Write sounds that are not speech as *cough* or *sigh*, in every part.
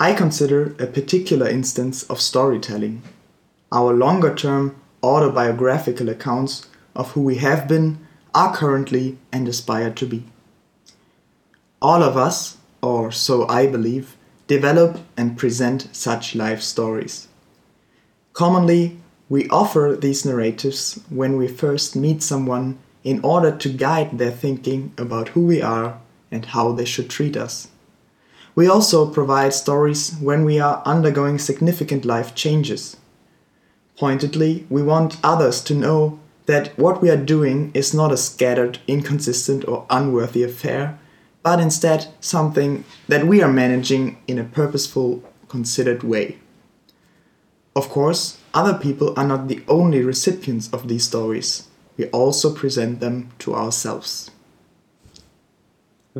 I consider a particular instance of storytelling our longer term autobiographical accounts of who we have been, are currently, and aspire to be. All of us, or so I believe, develop and present such life stories. Commonly, we offer these narratives when we first meet someone in order to guide their thinking about who we are and how they should treat us. We also provide stories when we are undergoing significant life changes. Pointedly, we want others to know that what we are doing is not a scattered, inconsistent, or unworthy affair, but instead something that we are managing in a purposeful, considered way. Of course, other people are not the only recipients of these stories. We also present them to ourselves.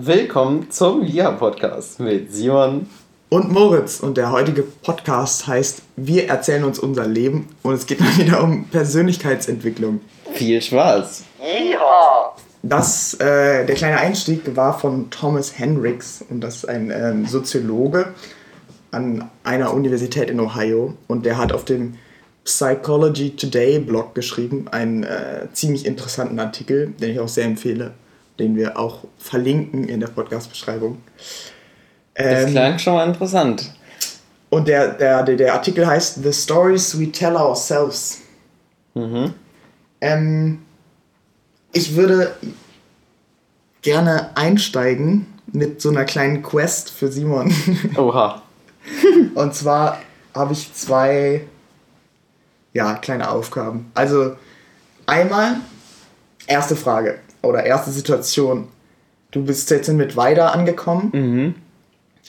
Willkommen zum VIA-Podcast mit Simon und Moritz. Und der heutige Podcast heißt Wir erzählen uns unser Leben und es geht mal *laughs* wieder um Persönlichkeitsentwicklung. Viel Spaß! Ja. Das, äh, der kleine Einstieg war von Thomas Hendricks und das ist ein äh, Soziologe an einer Universität in Ohio und der hat auf dem Psychology Today Blog geschrieben, einen äh, ziemlich interessanten Artikel, den ich auch sehr empfehle, den wir auch verlinken in der Podcast-Beschreibung. Das ähm, klang schon mal interessant. Und der, der, der, der Artikel heißt The Stories We Tell Ourselves. Mhm. Ähm, ich würde gerne einsteigen mit so einer kleinen Quest für Simon. *laughs* Oha. Und zwar habe ich zwei ja, kleine Aufgaben. Also einmal erste Frage oder erste Situation. Du bist jetzt in Mittweida angekommen. Mhm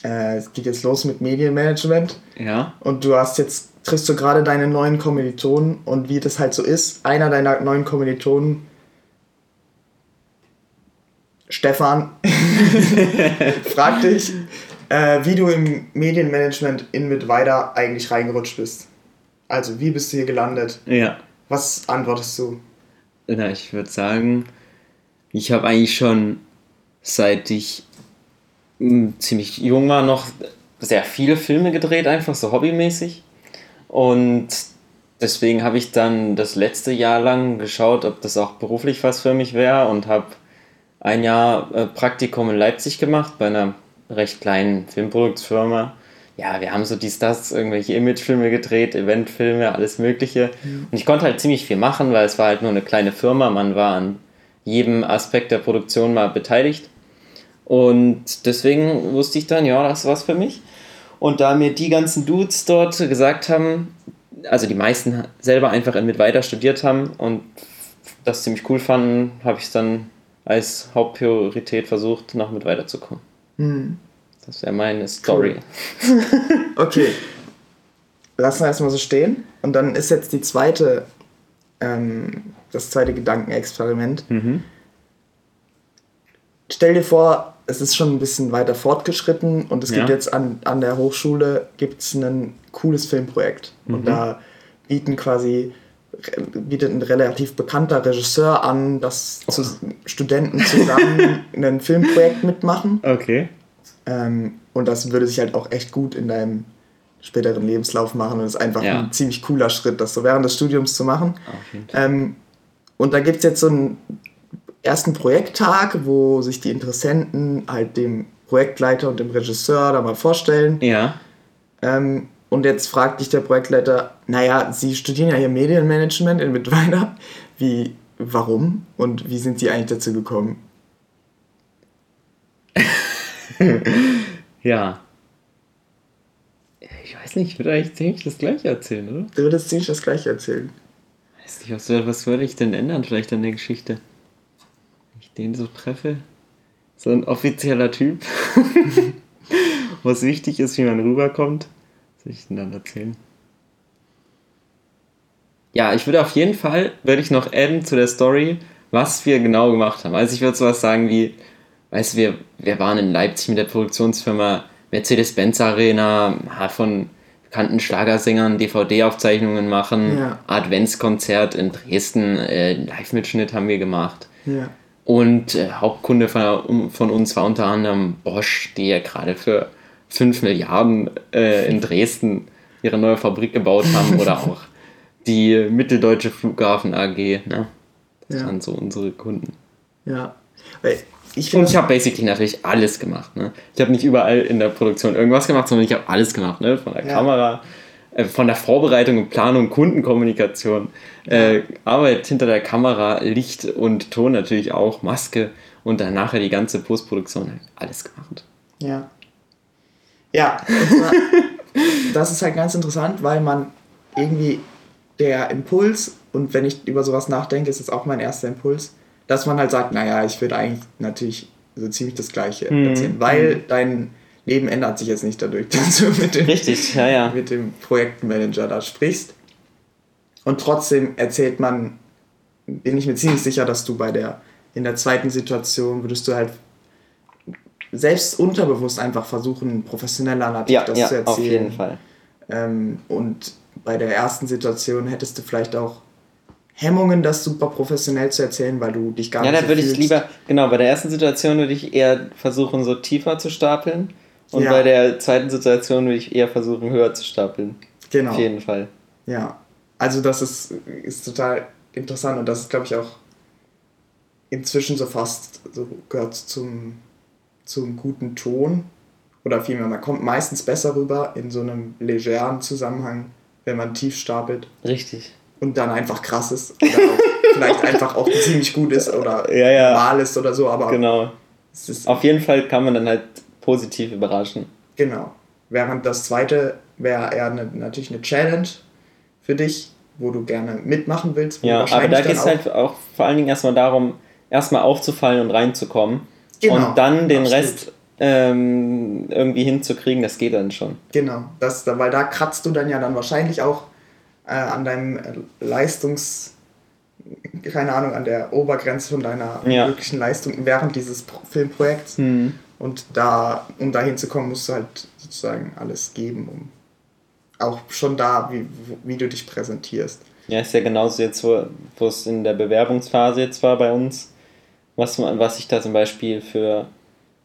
äh, es geht jetzt los mit Medienmanagement. Ja. Und du hast jetzt, triffst du gerade deine neuen Kommilitonen und wie das halt so ist, einer deiner neuen Kommilitonen, Stefan, *laughs* fragt dich, äh, wie du im Medienmanagement in Mittweida eigentlich reingerutscht bist. Also, wie bist du hier gelandet? Ja. Was antwortest du? Na, ich würde sagen, ich habe eigentlich schon seit ich ziemlich jung war, noch sehr viele Filme gedreht, einfach so hobbymäßig. Und deswegen habe ich dann das letzte Jahr lang geschaut, ob das auch beruflich was für mich wäre und habe ein Jahr äh, Praktikum in Leipzig gemacht bei einer recht kleinen Filmproduktionsfirma. Ja, wir haben so dies, das, irgendwelche Imagefilme gedreht, Eventfilme, alles Mögliche. Mhm. Und ich konnte halt ziemlich viel machen, weil es war halt nur eine kleine Firma. Man war an jedem Aspekt der Produktion mal beteiligt. Und deswegen wusste ich dann, ja, das war's für mich. Und da mir die ganzen Dudes dort gesagt haben, also die meisten selber einfach mit weiter studiert haben und das ziemlich cool fanden, habe ich es dann als Hauptpriorität versucht, noch mit weiterzukommen. Mhm. Das wäre meine Story. Cool. *laughs* okay. Lassen wir erstmal so stehen. Und dann ist jetzt die zweite, ähm, das zweite Gedankenexperiment. Mhm. Stell dir vor, es ist schon ein bisschen weiter fortgeschritten und es ja. gibt jetzt an, an der Hochschule gibt's ein cooles Filmprojekt. Mhm. Und da bieten quasi bietet ein relativ bekannter Regisseur an, dass oh. Studenten zusammen *laughs* ein Filmprojekt mitmachen. Okay. Ähm, und das würde sich halt auch echt gut in deinem späteren Lebenslauf machen und es ist einfach ja. ein ziemlich cooler Schritt, das so während des Studiums zu machen. Okay. Ähm, und da gibt es jetzt so ein ersten Projekttag, wo sich die Interessenten halt dem Projektleiter und dem Regisseur da mal vorstellen. Ja. Ähm, und jetzt fragt dich der Projektleiter, naja, Sie studieren ja hier Medienmanagement in Mittweida. Wie, warum? Und wie sind Sie eigentlich dazu gekommen? *laughs* ja. Ich weiß nicht, ich würde eigentlich ziemlich das Gleiche erzählen, oder? Du würdest ziemlich das Gleiche erzählen. Weiß nicht, was, was würde ich denn ändern vielleicht an der Geschichte? den so treffe. So ein offizieller Typ. *laughs* Was wichtig ist, wie man rüberkommt. Was soll ich denn dann erzählen? Ja, ich würde auf jeden Fall, würde ich noch adden zu der Story, was wir genau gemacht haben. Also ich würde sowas sagen wie, weißt du, wir, wir waren in Leipzig mit der Produktionsfirma Mercedes-Benz Arena, von bekannten Schlagersängern DVD-Aufzeichnungen machen, ja. Adventskonzert in Dresden, äh, Live-Mitschnitt haben wir gemacht. Ja. Und äh, Hauptkunde von, von, uns war unter anderem Bosch, die ja gerade für 5 Milliarden äh, in Dresden ihre neue Fabrik gebaut haben oder *laughs* auch die Mitteldeutsche Flughafen AG. Ne? Das Ja. waren so unsere Kunden. Ja. Ich Und ich habe basically natürlich alles gemacht. Ne? Ich habe nicht überall in der Produktion irgendwas gemacht, sondern ich habe alles gemacht. Ne? Von der Ja. Kamera, äh, von der Vorbereitung und Planung, Kundenkommunikation, äh, Arbeit hinter der Kamera, Licht und Ton natürlich auch, Maske und dann nachher die ganze Postproduktion. Alles gemacht. Ja. Ja, zwar, *laughs* das ist halt ganz interessant, weil man irgendwie der Impuls, und wenn ich über sowas nachdenke, ist das auch mein erster Impuls, dass man halt sagt, naja, ich würde eigentlich natürlich so ziemlich das Gleiche Mhm. erzählen, weil dein Leben ändert sich jetzt nicht dadurch, *laughs* dass du mit dem, Richtig, ja, ja. mit dem Projektmanager da sprichst. Und trotzdem erzählt man, bin ich mir ziemlich sicher, dass du bei der, in der zweiten Situation würdest du halt selbst unterbewusst einfach versuchen, professioneller natürlich Ja, das ja zu erzählen. auf jeden Fall. Ähm, und bei der ersten Situation hättest du vielleicht auch Hemmungen, das super professionell zu erzählen, weil du dich gar Ja, nicht da würde ich lieber, genau, bei der ersten Situation würde ich eher versuchen, so tiefer zu stapeln. Und Ja. bei der zweiten Situation würde ich eher versuchen, höher zu stapeln. Genau. Auf jeden Fall. Ja, also das ist, ist total interessant und das ist, glaube ich, auch inzwischen so fast so gehört zum, zum guten Ton oder vielmehr, man kommt meistens besser rüber in so einem legeren Zusammenhang, wenn man tief stapelt Richtig. Und dann einfach krass ist oder *laughs* vielleicht einfach auch ziemlich gut ist oder Ja, ja. normal ist oder so, aber Genau. es ist Auf jeden Fall kann man dann halt positiv überraschen. Genau. Während das zweite wäre eher eine, natürlich eine Challenge für dich, wo du gerne mitmachen willst. Ja, aber da geht es halt auch vor allen Dingen erstmal darum, erstmal aufzufallen und reinzukommen. Genau, und dann den absolut. Rest ähm, irgendwie hinzukriegen, das geht dann schon. Genau, das, weil da kratzt du dann ja dann wahrscheinlich auch äh, an deinem Leistungs... keine Ahnung, an der Obergrenze von deiner Ja. möglichen Leistung während dieses Pro Filmprojekts. Hm. Und da, um da hinzukommen, musst du halt sozusagen alles geben, um auch schon da, wie, wie du dich präsentierst. Ja, ist ja genauso jetzt, wo, wo es in der Bewerbungsphase jetzt war bei uns, was, man, was ich da zum Beispiel für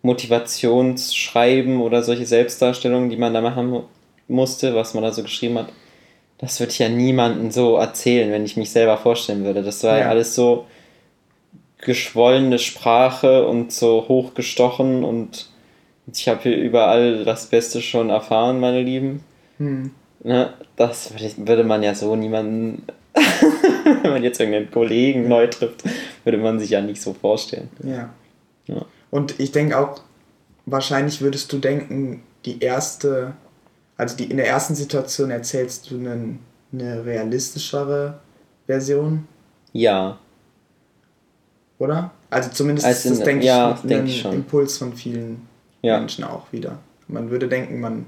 Motivationsschreiben oder solche Selbstdarstellungen, die man da machen mu- musste, was man da so geschrieben hat, das würde ich ja niemandem so erzählen, wenn ich mich selber vorstellen würde. Das war ja, Ja. alles so geschwollene Sprache und so hochgestochen und ich habe hier überall das Beste schon erfahren, meine Lieben. Hm. Ne, das würde, man ja so niemanden, *laughs* wenn man jetzt irgendeinen Kollegen neu trifft, würde man sich ja nicht so vorstellen. Ja. Ja. Und ich denke auch, wahrscheinlich würdest du denken, die erste, also die in der ersten Situation erzählst du einen, eine realistischere Version, Ja, oder? Also zumindest Als ist das, in- denke ja, ich, denk ich. Impuls von vielen Ja. Menschen auch wieder. Man würde denken, man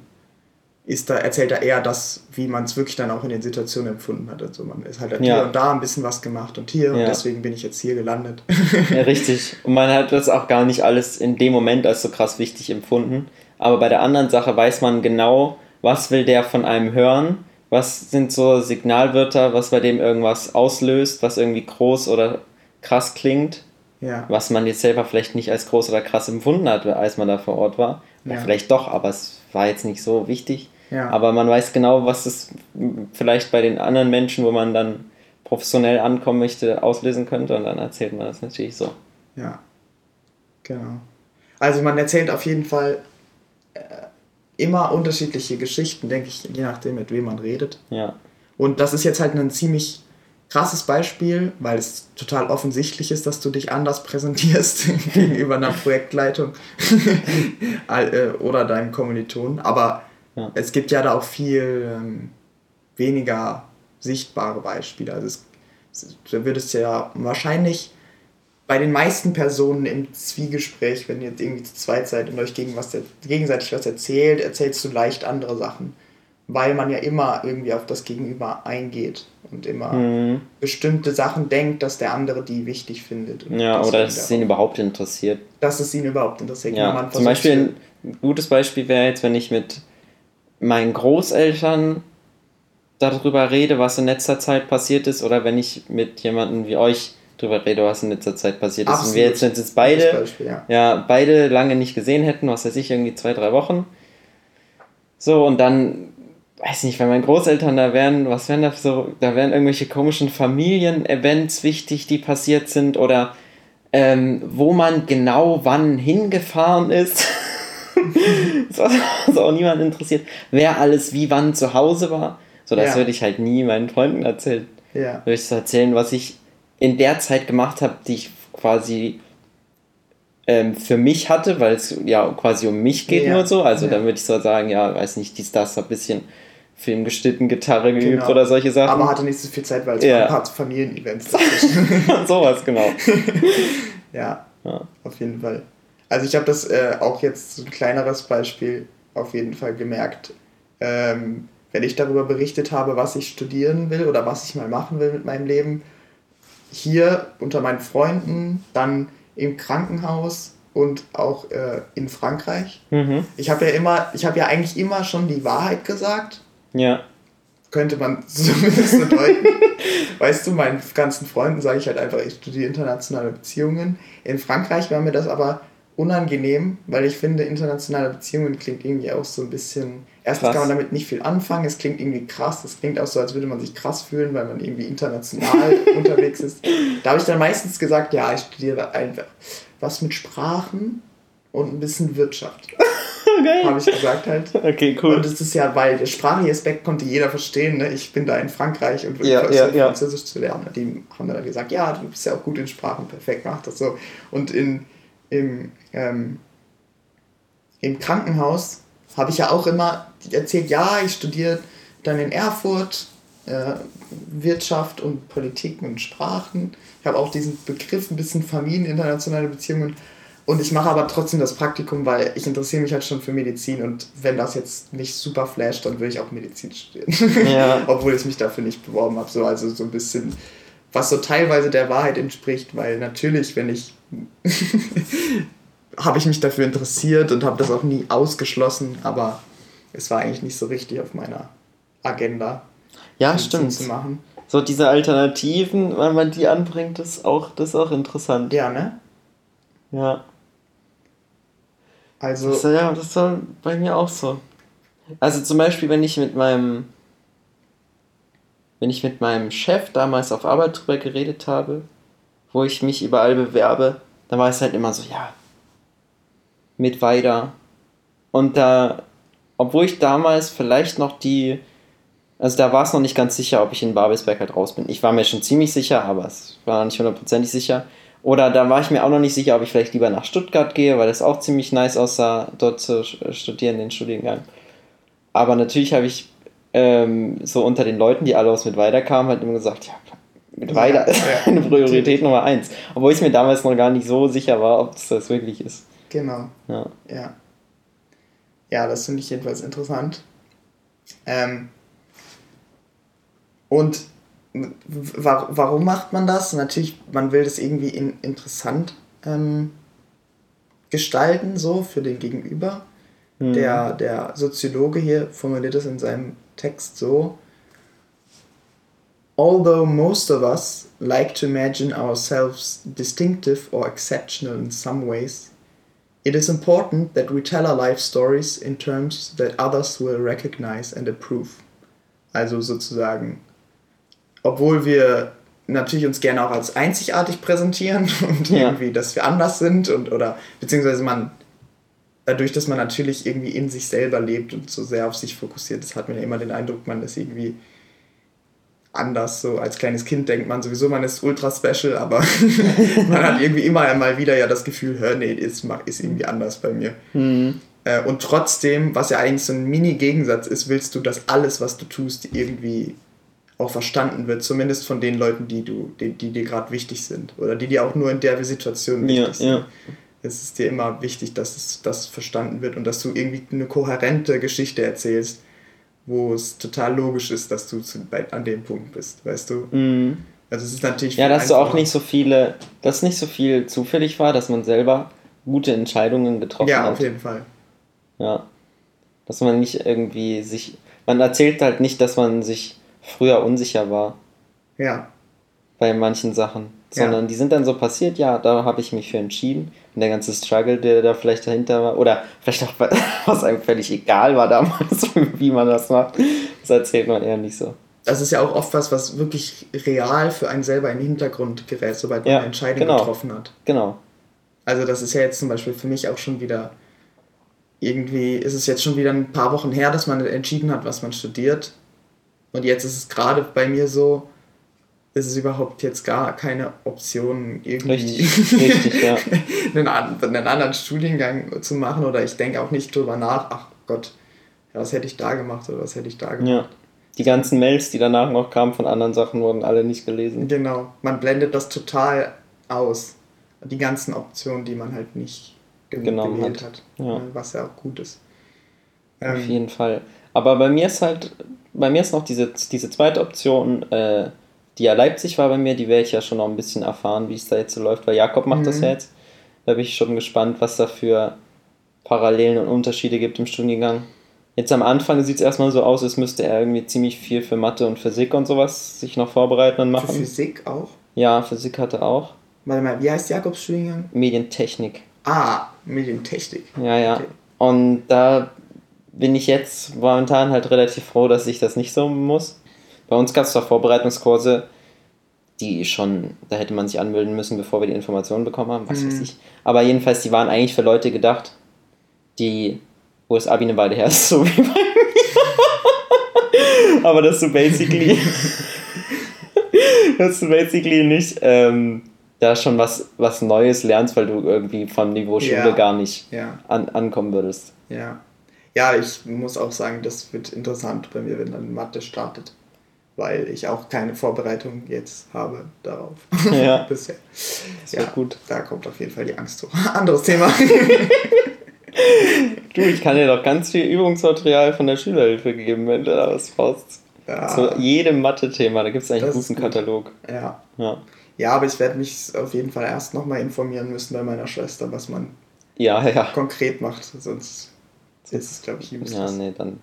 ist da, erzählt da eher das, wie man es wirklich dann auch in den Situationen empfunden hat. Also man ist halt Ja. hier und da ein bisschen was gemacht und hier und Ja. deswegen bin ich jetzt hier gelandet. ja, richtig. Und man hat das auch gar nicht alles in dem Moment als so krass wichtig empfunden. Aber bei der anderen Sache weiß man genau, was will der von einem hören, was sind so Signalwörter, was bei dem irgendwas auslöst, was irgendwie groß oder krass klingt. ja. was man jetzt selber vielleicht nicht als groß oder krass empfunden hat, als man da vor Ort war. Oder Ja. vielleicht doch, aber es war jetzt nicht so wichtig. Ja. Aber man weiß genau, was es vielleicht bei den anderen Menschen, wo man dann professionell ankommen möchte, auslösen könnte und dann erzählt man das natürlich so. Ja, genau. Also man erzählt auf jeden Fall äh, immer unterschiedliche Geschichten, denke ich, je nachdem, mit wem man redet. Ja. Und das ist jetzt halt ein ziemlich krasses Beispiel, weil es total offensichtlich ist, dass du dich anders präsentierst *laughs* gegenüber einer *laughs* Projektleitung *laughs* äh, oder deinem Kommilitonen. Aber Ja. es gibt ja da auch viel ähm, weniger sichtbare Beispiele. Also es, es, da würdest du ja wahrscheinlich bei den meisten Personen im Zwiegespräch, wenn ihr jetzt irgendwie zu zweit seid und euch gegen was, gegenseitig was erzählt, erzählst du leicht andere Sachen. Weil man ja immer irgendwie auf das Gegenüber eingeht und immer Mhm. bestimmte Sachen denkt, dass der andere die wichtig findet. Ja, oder dass es ihn überhaupt interessiert. dass es ihn überhaupt interessiert. Ja, Man zum Beispiel ein gutes Beispiel wäre jetzt, wenn ich mit meinen Großeltern darüber rede, was in letzter Zeit passiert ist, oder wenn ich mit jemandem wie euch darüber rede, was in letzter Zeit passiert ist. Und wir jetzt, Absolut. jetzt beide, Beispiel, ja. ja, beide lange nicht gesehen hätten, was weiß ich, irgendwie zwei, drei Wochen. So, und dann, weiß nicht, wenn meine Großeltern da wären, was wären da so, da wären irgendwelche komischen Familienevents wichtig, die passiert sind oder ähm, wo man genau wann hingefahren ist. *laughs* das was auch niemand interessiert. Wer alles wie wann zu Hause war. So, das Ja. würde ich halt nie meinen Freunden erzählen. Ja. Würde ich so erzählen, was ich in der Zeit gemacht habe, die ich quasi ähm, für mich hatte, weil es ja quasi um mich geht Ja. nur so. Also Ja. dann würde ich so sagen, ja, weiß nicht, dies, das, ein bisschen Film geschnitten, Gitarre geübt Genau. oder solche Sachen. Aber hatte nicht so viel Zeit, weil es Ja. ein paar Familienevents. *laughs* Sowas, genau. *laughs* ja, Ja. auf jeden Fall. Also ich habe das äh, auch jetzt so ein kleineres Beispiel auf jeden Fall gemerkt. Ähm, wenn ich darüber berichtet habe, was ich studieren will oder was ich mal machen will mit meinem Leben, hier unter meinen Freunden, dann im Krankenhaus und auch äh, in Frankreich. Mhm. Ich habe ja immer, ich habe ja eigentlich immer schon die Wahrheit gesagt, Ja. könnte man *laughs* zumindest so deuten. weißt du, meinen ganzen Freunden sage ich halt einfach, ich studiere internationale Beziehungen. In Frankreich war mir das aber unangenehm, weil ich finde, internationale Beziehungen klingt irgendwie auch so ein bisschen. Erstens Krass. kann man damit nicht viel anfangen, es klingt irgendwie krass, es klingt auch so, als würde man sich krass fühlen, weil man irgendwie international *laughs* unterwegs ist. Da habe ich dann meistens gesagt, ja, ich studiere einfach was mit Sprachen und ein bisschen Wirtschaft. *laughs* Habe ich gesagt halt. Okay, cool. Und das ist ja, weil der sprachliche Aspekt konnte jeder verstehen. Ne? Ich bin da in Frankreich und will Ja, versuchen, ja, ja. Französisch zu lernen. Die haben dann gesagt, ja, du bist ja auch gut in Sprachen, perfekt, mach das so. Und in, im, ähm, im Krankenhaus habe ich ja auch immer erzählt, ja, ich studiere dann in Erfurt äh, Wirtschaft und Politik und Sprachen. Ich habe auch diesen Begriff ein bisschen Familien, internationale Beziehungen. Und ich mache aber trotzdem das Praktikum, weil ich interessiere mich halt schon für Medizin und wenn das jetzt nicht super flasht, dann will ich auch Medizin studieren. Ja. *laughs* Obwohl ich mich dafür nicht beworben habe. So, also so ein bisschen, was so teilweise der Wahrheit entspricht, weil natürlich, wenn ich *laughs* habe ich mich dafür interessiert und habe das auch nie ausgeschlossen, aber es war eigentlich nicht so richtig auf meiner Agenda. Ja, stimmt. Zu machen. So diese Alternativen, wenn man die anbringt, ist auch, das ist auch interessant. Ja, ne? Ja. Also, Das, ja, das war bei mir auch so. Also zum Beispiel, wenn ich mit meinem, wenn ich mit meinem Chef damals auf Arbeit drüber geredet habe, wo ich mich überall bewerbe, dann war es halt immer so, ja, mit weiter. Und da, obwohl ich damals vielleicht noch die, also da war es noch nicht ganz sicher, ob ich in Babelsberg halt raus bin. Ich war mir schon ziemlich sicher, aber es war nicht hundertprozentig sicher. Oder da war ich mir auch noch nicht sicher, ob ich vielleicht lieber nach Stuttgart gehe, weil das auch ziemlich nice aussah, dort zu sch- studieren, den Studiengang. Aber natürlich habe ich ähm, so unter den Leuten, die alle aus mit weiter kamen, halt immer gesagt, ja, mit weiter ist ja, *laughs* eine Priorität. Nummer eins. Obwohl ich mir damals noch gar nicht so sicher war, ob es das wirklich ist. genau. Ja. Ja. Ja, das finde ich jedenfalls interessant. Ähm, und wa warum macht man das? Natürlich, man will das irgendwie in, interessant ähm, gestalten, so für den Gegenüber. Mhm. Der, der Soziologe hier formuliert es in seinem Text so: Although most of us like to imagine ourselves distinctive or exceptional in some ways, it is important that we tell our life stories in terms that others will recognize and approve. Also sozusagen, obwohl wir natürlich uns gerne auch als einzigartig präsentieren *laughs* und Ja. irgendwie, dass wir anders sind und oder beziehungsweise man dadurch, dass man natürlich irgendwie in sich selber lebt und so sehr auf sich fokussiert ist, hat man ja immer den Eindruck, man ist irgendwie anders. So als kleines Kind denkt man sowieso, man ist ultra special, aber *laughs* man hat irgendwie immer mal wieder ja das Gefühl, hör, nee, ist, ist irgendwie anders bei mir. Mhm. Äh, Und trotzdem, was ja eigentlich so ein Mini-Gegensatz ist, willst du, dass alles, was du tust, irgendwie auch verstanden wird, zumindest von den Leuten, die du, die, die dir gerade wichtig sind oder die dir auch nur in der Situation Ja, wichtig sind. ja. Es ist dir immer wichtig, dass das verstanden wird und dass du irgendwie eine kohärente Geschichte erzählst, wo es total logisch ist, dass du zu, bei, an dem Punkt bist, weißt du? Mhm. Also es ist natürlich Ja, dass du auch einfacher. nicht so viele, dass nicht so viel zufällig war, dass man selber gute Entscheidungen getroffen Ja, hat. auf jeden Fall. Ja. Dass man nicht irgendwie sich. Man erzählt halt nicht, dass man sich früher unsicher war Ja, bei manchen Sachen. Sondern ja. die sind dann so passiert, ja, da habe ich mich für entschieden. Und der ganze Struggle, der da vielleicht dahinter war, oder vielleicht auch, was *laughs* einem völlig egal war damals, *laughs* wie man das macht, das erzählt man eher nicht so. Das ist ja auch oft was, was wirklich real für einen selber in den Hintergrund gerät, sobald man ja, eine Entscheidung genau. getroffen hat. Genau. Also das ist ja jetzt zum Beispiel für mich auch schon wieder, irgendwie ist es jetzt schon wieder ein paar Wochen her, dass man entschieden hat, was man studiert. Und jetzt ist es gerade bei mir so, ist es überhaupt jetzt gar keine Option, irgendwie richtig, richtig, ja. *laughs* einen, einen, anderen Studiengang zu machen oder ich denke auch nicht drüber nach, ach Gott, was hätte ich da gemacht oder was hätte ich da gemacht. Ja. Die ganzen Mails, die danach noch kamen von anderen Sachen, wurden alle nicht gelesen. Genau, man blendet das total aus. Die ganzen Optionen, die man halt nicht genau gewählt hat, hat ja. was ja auch gut ist. Ähm, Auf jeden Fall. Aber bei mir ist halt, bei mir ist noch diese, diese zweite Option, äh, die ja Leipzig war bei mir, die werde ich ja schon noch ein bisschen erfahren, wie es da jetzt so läuft, weil Jakob macht mhm. das ja jetzt. Da bin ich schon gespannt, was da für Parallelen und Unterschiede gibt im Studiengang. Jetzt am Anfang sieht es erstmal so aus, als müsste er irgendwie ziemlich viel für Mathe und Physik und sowas sich noch vorbereiten und machen. Für Physik auch? Ja, Physik hatte auch. Warte mal, wie heißt Jakobs Studiengang? Medientechnik. Ah, Medientechnik. Ja, ja. Okay. Und da bin ich jetzt momentan halt relativ froh, dass ich das nicht so muss. Bei uns gab es zwar Vorbereitungskurse, die schon, da hätte man sich anmelden müssen, bevor wir die Informationen bekommen haben, was mhm. weiß ich. Aber jedenfalls, die waren eigentlich für Leute gedacht, die, wo das Abi eine Weile her ist, *laughs* so wie bei mir. Aber dass du basically, *laughs* dass du basically nicht ähm, da schon was, was Neues lernst, weil du irgendwie vom Niveau Schule ja. gar nicht ja. an, ankommen würdest. Ja. Ja, ich muss auch sagen, das wird interessant bei mir, wenn dann Mathe startet weil ich auch keine Vorbereitung jetzt habe darauf. *laughs* Ja. *laughs* Bisher. Das ja, gut. Da kommt auf jeden Fall die Angst hoch. *laughs* Anderes Thema. du, ich kann dir doch ganz viel Übungsmaterial von der Schülerhilfe geben, wenn du da was brauchst. Ja. Zu jedem Mathe-Thema, da gibt es eigentlich einen guten Katalog. Ja. ja. Ja, aber ich werde mich auf jeden Fall erst nochmal informieren müssen bei meiner Schwester, was man ja, ja. konkret macht. Sonst ist es, glaube ich, useless. Ja, nee, dann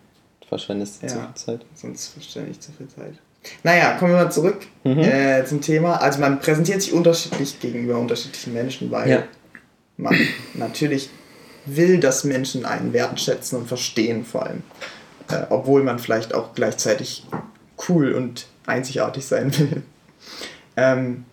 verschwendest du ja, zu viel Zeit. Sonst verschwende ich zu viel Zeit. Naja, kommen wir mal zurück mhm. äh, zum Thema. Also man präsentiert sich unterschiedlich gegenüber unterschiedlichen Menschen, weil ja. man natürlich will, dass Menschen einen wertschätzen und verstehen vor allem. Äh, obwohl man vielleicht auch gleichzeitig cool und einzigartig sein will. *laughs* Ähm,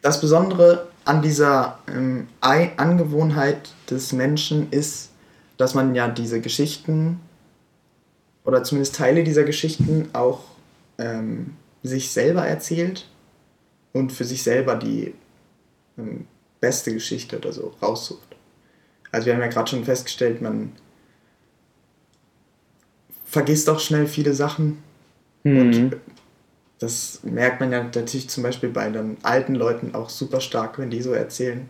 das Besondere an dieser ähm, Angewohnheit des Menschen ist, dass man ja diese Geschichten oder zumindest Teile dieser Geschichten auch ähm, sich selber erzählt und für sich selber die ähm, beste Geschichte oder so raussucht. Also wir haben ja gerade schon festgestellt, man vergisst auch schnell viele Sachen mhm. und das merkt man ja natürlich zum Beispiel bei den alten Leuten auch super stark, wenn die so erzählen,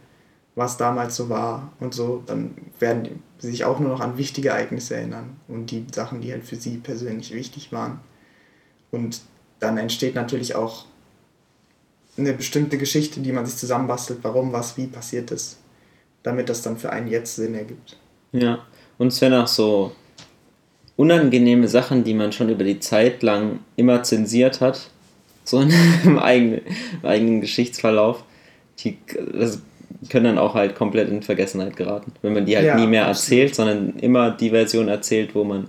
was damals so war und so, dann werden die sich auch nur noch an wichtige Ereignisse erinnern und die Sachen, die halt für sie persönlich wichtig waren. Und dann entsteht natürlich auch eine bestimmte Geschichte, die man sich zusammenbastelt, warum was wie passiert ist, damit das dann für einen jetzt Sinn ergibt. Ja, und es werden auch so unangenehme Sachen, die man schon über die Zeit lang immer zensiert hat, *laughs* so im eigenen, im eigenen Geschichtsverlauf, die, das können dann auch halt komplett in Vergessenheit geraten. Wenn man die halt ja, nie mehr absolut. erzählt, sondern immer die Version erzählt, wo man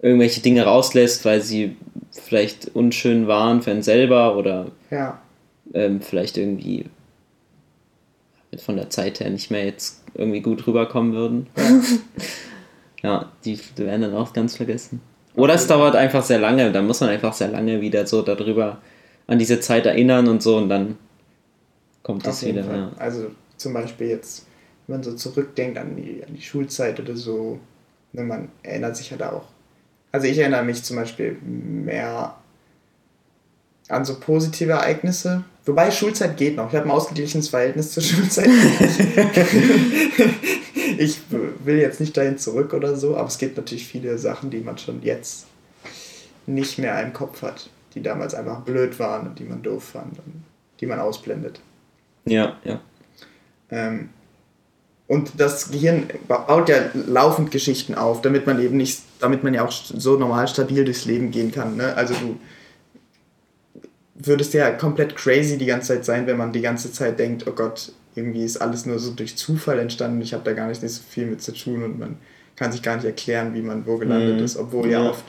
irgendwelche Dinge rauslässt, weil sie vielleicht unschön waren für einen selber oder ja. ähm, vielleicht irgendwie von der Zeit her nicht mehr jetzt irgendwie gut rüberkommen würden. ja, *laughs* die, die werden dann auch ganz vergessen. Oder es dauert einfach sehr lange, da muss man einfach sehr lange wieder so darüber an diese Zeit erinnern und so und dann kommt das wieder. Ja. Also zum Beispiel jetzt, wenn man so zurückdenkt an die, an die Schulzeit oder so, ne, man erinnert sich ja da auch. Also ich erinnere mich zum Beispiel mehr an so positive Ereignisse. Wobei Schulzeit geht noch. Ich habe ein ausgeglichenes Verhältnis zur Schulzeit. *laughs* ich will jetzt nicht dahin zurück oder so, aber es gibt natürlich viele Sachen, die man schon jetzt nicht mehr im Kopf hat, die damals einfach blöd waren und die man doof fand und die man ausblendet. Ja, ja. Ähm, und das Gehirn baut ja laufend Geschichten auf, damit man eben nicht, damit man ja auch so normal stabil durchs Leben gehen kann. Ne? Also du würde es ja komplett crazy die ganze Zeit sein, wenn man die ganze Zeit denkt, oh Gott, irgendwie ist alles nur so durch Zufall entstanden, ich habe da gar nicht, nicht so viel mit zu tun und man kann sich gar nicht erklären, wie man wo gelandet mhm. ist, obwohl ja. ja oft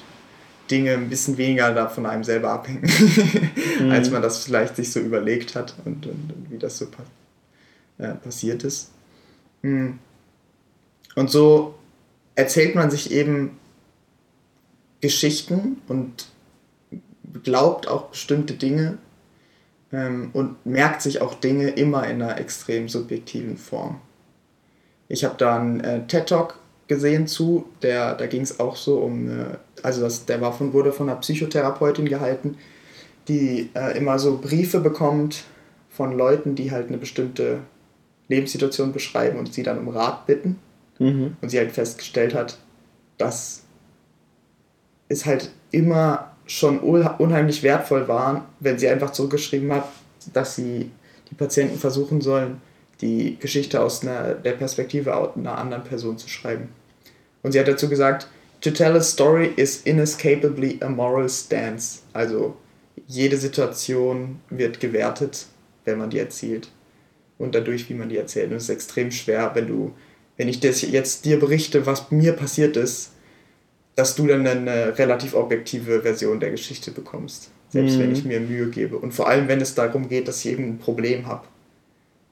Dinge ein bisschen weniger da von einem selber abhängen, *laughs* mhm. als man das vielleicht sich so überlegt hat und, und, und wie das so pa äh, passiert ist. Mhm. Und so erzählt man sich eben Geschichten und glaubt auch bestimmte Dinge ähm, und merkt sich auch Dinge immer in einer extrem subjektiven Form. Ich habe da einen äh, TED-Talk gesehen zu, der, da ging es auch so um, eine, also das, der war von, wurde von einer Psychotherapeutin gehalten, die äh, immer so Briefe bekommt von Leuten, die halt eine bestimmte Lebenssituation beschreiben und sie dann um Rat bitten. Mhm. Und sie halt festgestellt hat, dass es halt immer schon unheimlich wertvoll war, wenn sie einfach zurückgeschrieben hat, dass sie die Patienten versuchen sollen, die Geschichte aus einer, der Perspektive einer anderen Person zu schreiben. Und sie hat dazu gesagt, To tell a story is inescapably a moral stance. Also jede Situation wird gewertet, wenn man die erzählt. Und dadurch, wie man die erzählt. Und es ist extrem schwer, wenn du, wenn ich das jetzt dir berichte, was mir passiert ist, dass du dann eine relativ objektive Version der Geschichte bekommst. Selbst mhm. wenn ich mir Mühe gebe. Und vor allem, wenn es darum geht, dass ich eben ein Problem habe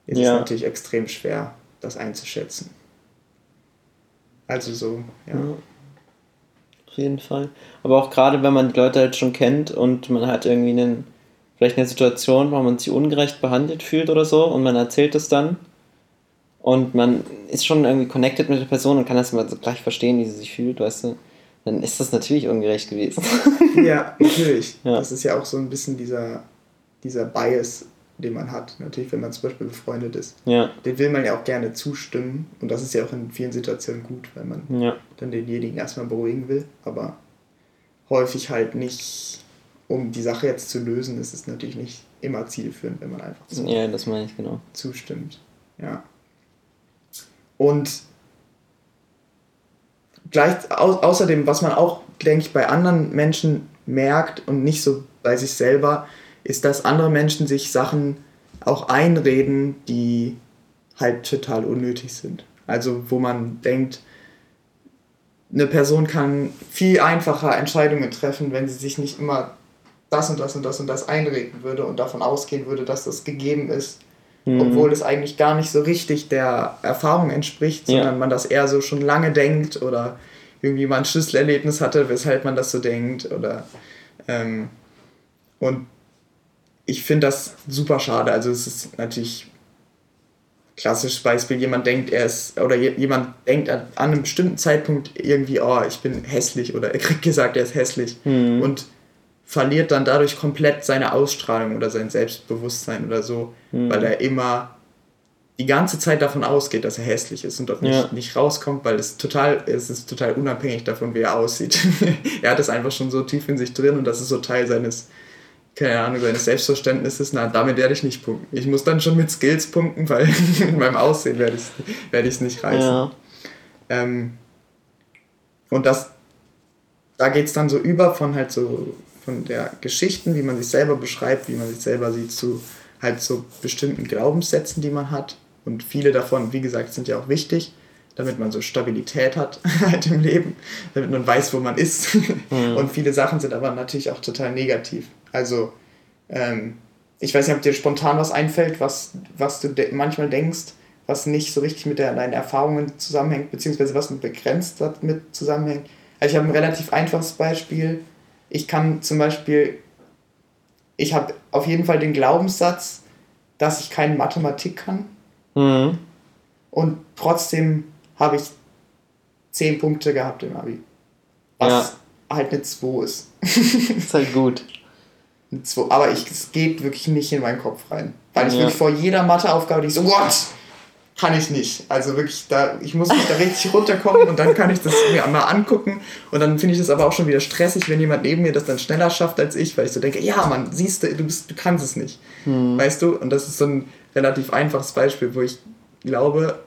ist ja. es natürlich extrem schwer, das einzuschätzen. Also so, ja. ja. Auf jeden Fall. Aber auch gerade, wenn man die Leute halt schon kennt und man hat irgendwie einen, vielleicht eine Situation, wo man sich ungerecht behandelt fühlt oder so und man erzählt es dann und man ist schon irgendwie connected mit der Person und kann das immer so gleich verstehen, wie sie sich fühlt, weißt du, dann ist das natürlich ungerecht gewesen. ja, natürlich. *laughs* Ja. Das ist ja auch so ein bisschen dieser, dieser Bias, den man hat. Natürlich, wenn man zum Beispiel befreundet ist. Ja. Den will man ja auch gerne zustimmen. Und das ist ja auch in vielen Situationen gut, weil man ja. dann denjenigen erstmal beruhigen will. Aber häufig halt nicht, um die Sache jetzt zu lösen, ist es natürlich nicht immer zielführend, wenn man einfach so ja, das meine ich, genau. zustimmt. Ja. Und gleich, au außerdem, was man auch, denke ich, bei anderen Menschen merkt und nicht so bei sich selber, ist, dass andere Menschen sich Sachen auch einreden, die halt total unnötig sind. Also wo man denkt, eine Person kann viel einfacher Entscheidungen treffen, wenn sie sich nicht immer das und das und das und das einreden würde und davon ausgehen würde, dass das gegeben ist, mhm. obwohl es eigentlich gar nicht so richtig der Erfahrung entspricht, sondern ja. man das eher so schon lange denkt oder irgendwie mal ein Schlüsselerlebnis hatte, weshalb man das so denkt oder ähm, und ich finde das super schade. Also es ist natürlich klassisches Beispiel, jemand denkt, er ist, oder jemand denkt an, einem bestimmten Zeitpunkt irgendwie, oh, ich bin hässlich oder er kriegt gesagt, er ist hässlich mhm. und verliert dann dadurch komplett seine Ausstrahlung oder sein Selbstbewusstsein oder so, mhm. weil er immer die ganze Zeit davon ausgeht, dass er hässlich ist und dort nicht, ja. nicht rauskommt, weil es total, es ist total unabhängig davon, wie er aussieht. *laughs* er hat es einfach schon so tief in sich drin und das ist so Teil seines keine Ahnung, seines Selbstverständnisses, na, damit werde ich nicht punkten. Ich muss dann schon mit Skills punkten, weil *laughs* mit meinem Aussehen werde ich es werd nicht reißen. Ja. Ähm, und das, da geht es dann so über von halt so, von der Geschichten, wie man sich selber beschreibt, wie man sich selber sieht, zu halt so bestimmten Glaubenssätzen, die man hat. Und viele davon, wie gesagt, sind ja auch wichtig, damit man so Stabilität hat *laughs* halt im Leben, damit man weiß, wo man ist. Mhm. Und viele Sachen sind aber natürlich auch total negativ. Also, ähm, ich weiß nicht, ob dir spontan was einfällt, was, was du de manchmal denkst, was nicht so richtig mit der, deinen Erfahrungen zusammenhängt, beziehungsweise was mit begrenzt damit zusammenhängt. Also ich habe ein relativ einfaches Beispiel. Ich kann zum Beispiel, ich habe auf jeden Fall den Glaubenssatz, dass ich keine Mathematik kann. Mhm. Und trotzdem habe ich 10 Punkte gehabt im Abi. Was ja. halt eine 2 ist. ist halt gut. *laughs* Aber ich, es geht wirklich nicht in meinen Kopf rein. Weil ich ja. wirklich vor jeder Matheaufgabe, die ich so, what? Kann ich nicht. Also wirklich, da, ich muss mich da richtig runterkommen und dann kann ich das mir einmal angucken. Und dann finde ich das aber auch schon wieder stressig, wenn jemand neben mir das dann schneller schafft als ich, weil ich so denke, ja, Mann, siehst du, du, bist, du kannst es nicht. Hm. Weißt du? Und das ist so ein relativ einfaches Beispiel, wo ich glaube,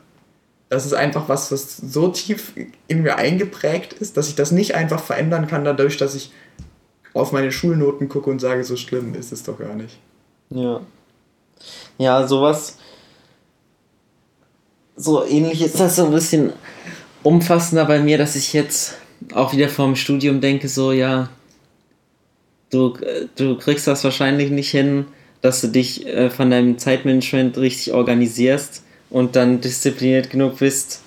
das ist einfach was, was so tief in mir eingeprägt ist, dass ich das nicht einfach verändern kann, dadurch, dass ich auf meine Schulnoten gucke und sage, so schlimm ist es doch gar nicht. Ja. Ja, sowas. So ähnlich ist das so ein bisschen umfassender bei mir, dass ich jetzt auch wieder vorm Studium denke, so, ja, du, du kriegst das wahrscheinlich nicht hin, dass du dich äh, von deinem Zeitmanagement richtig organisierst und dann diszipliniert genug bist,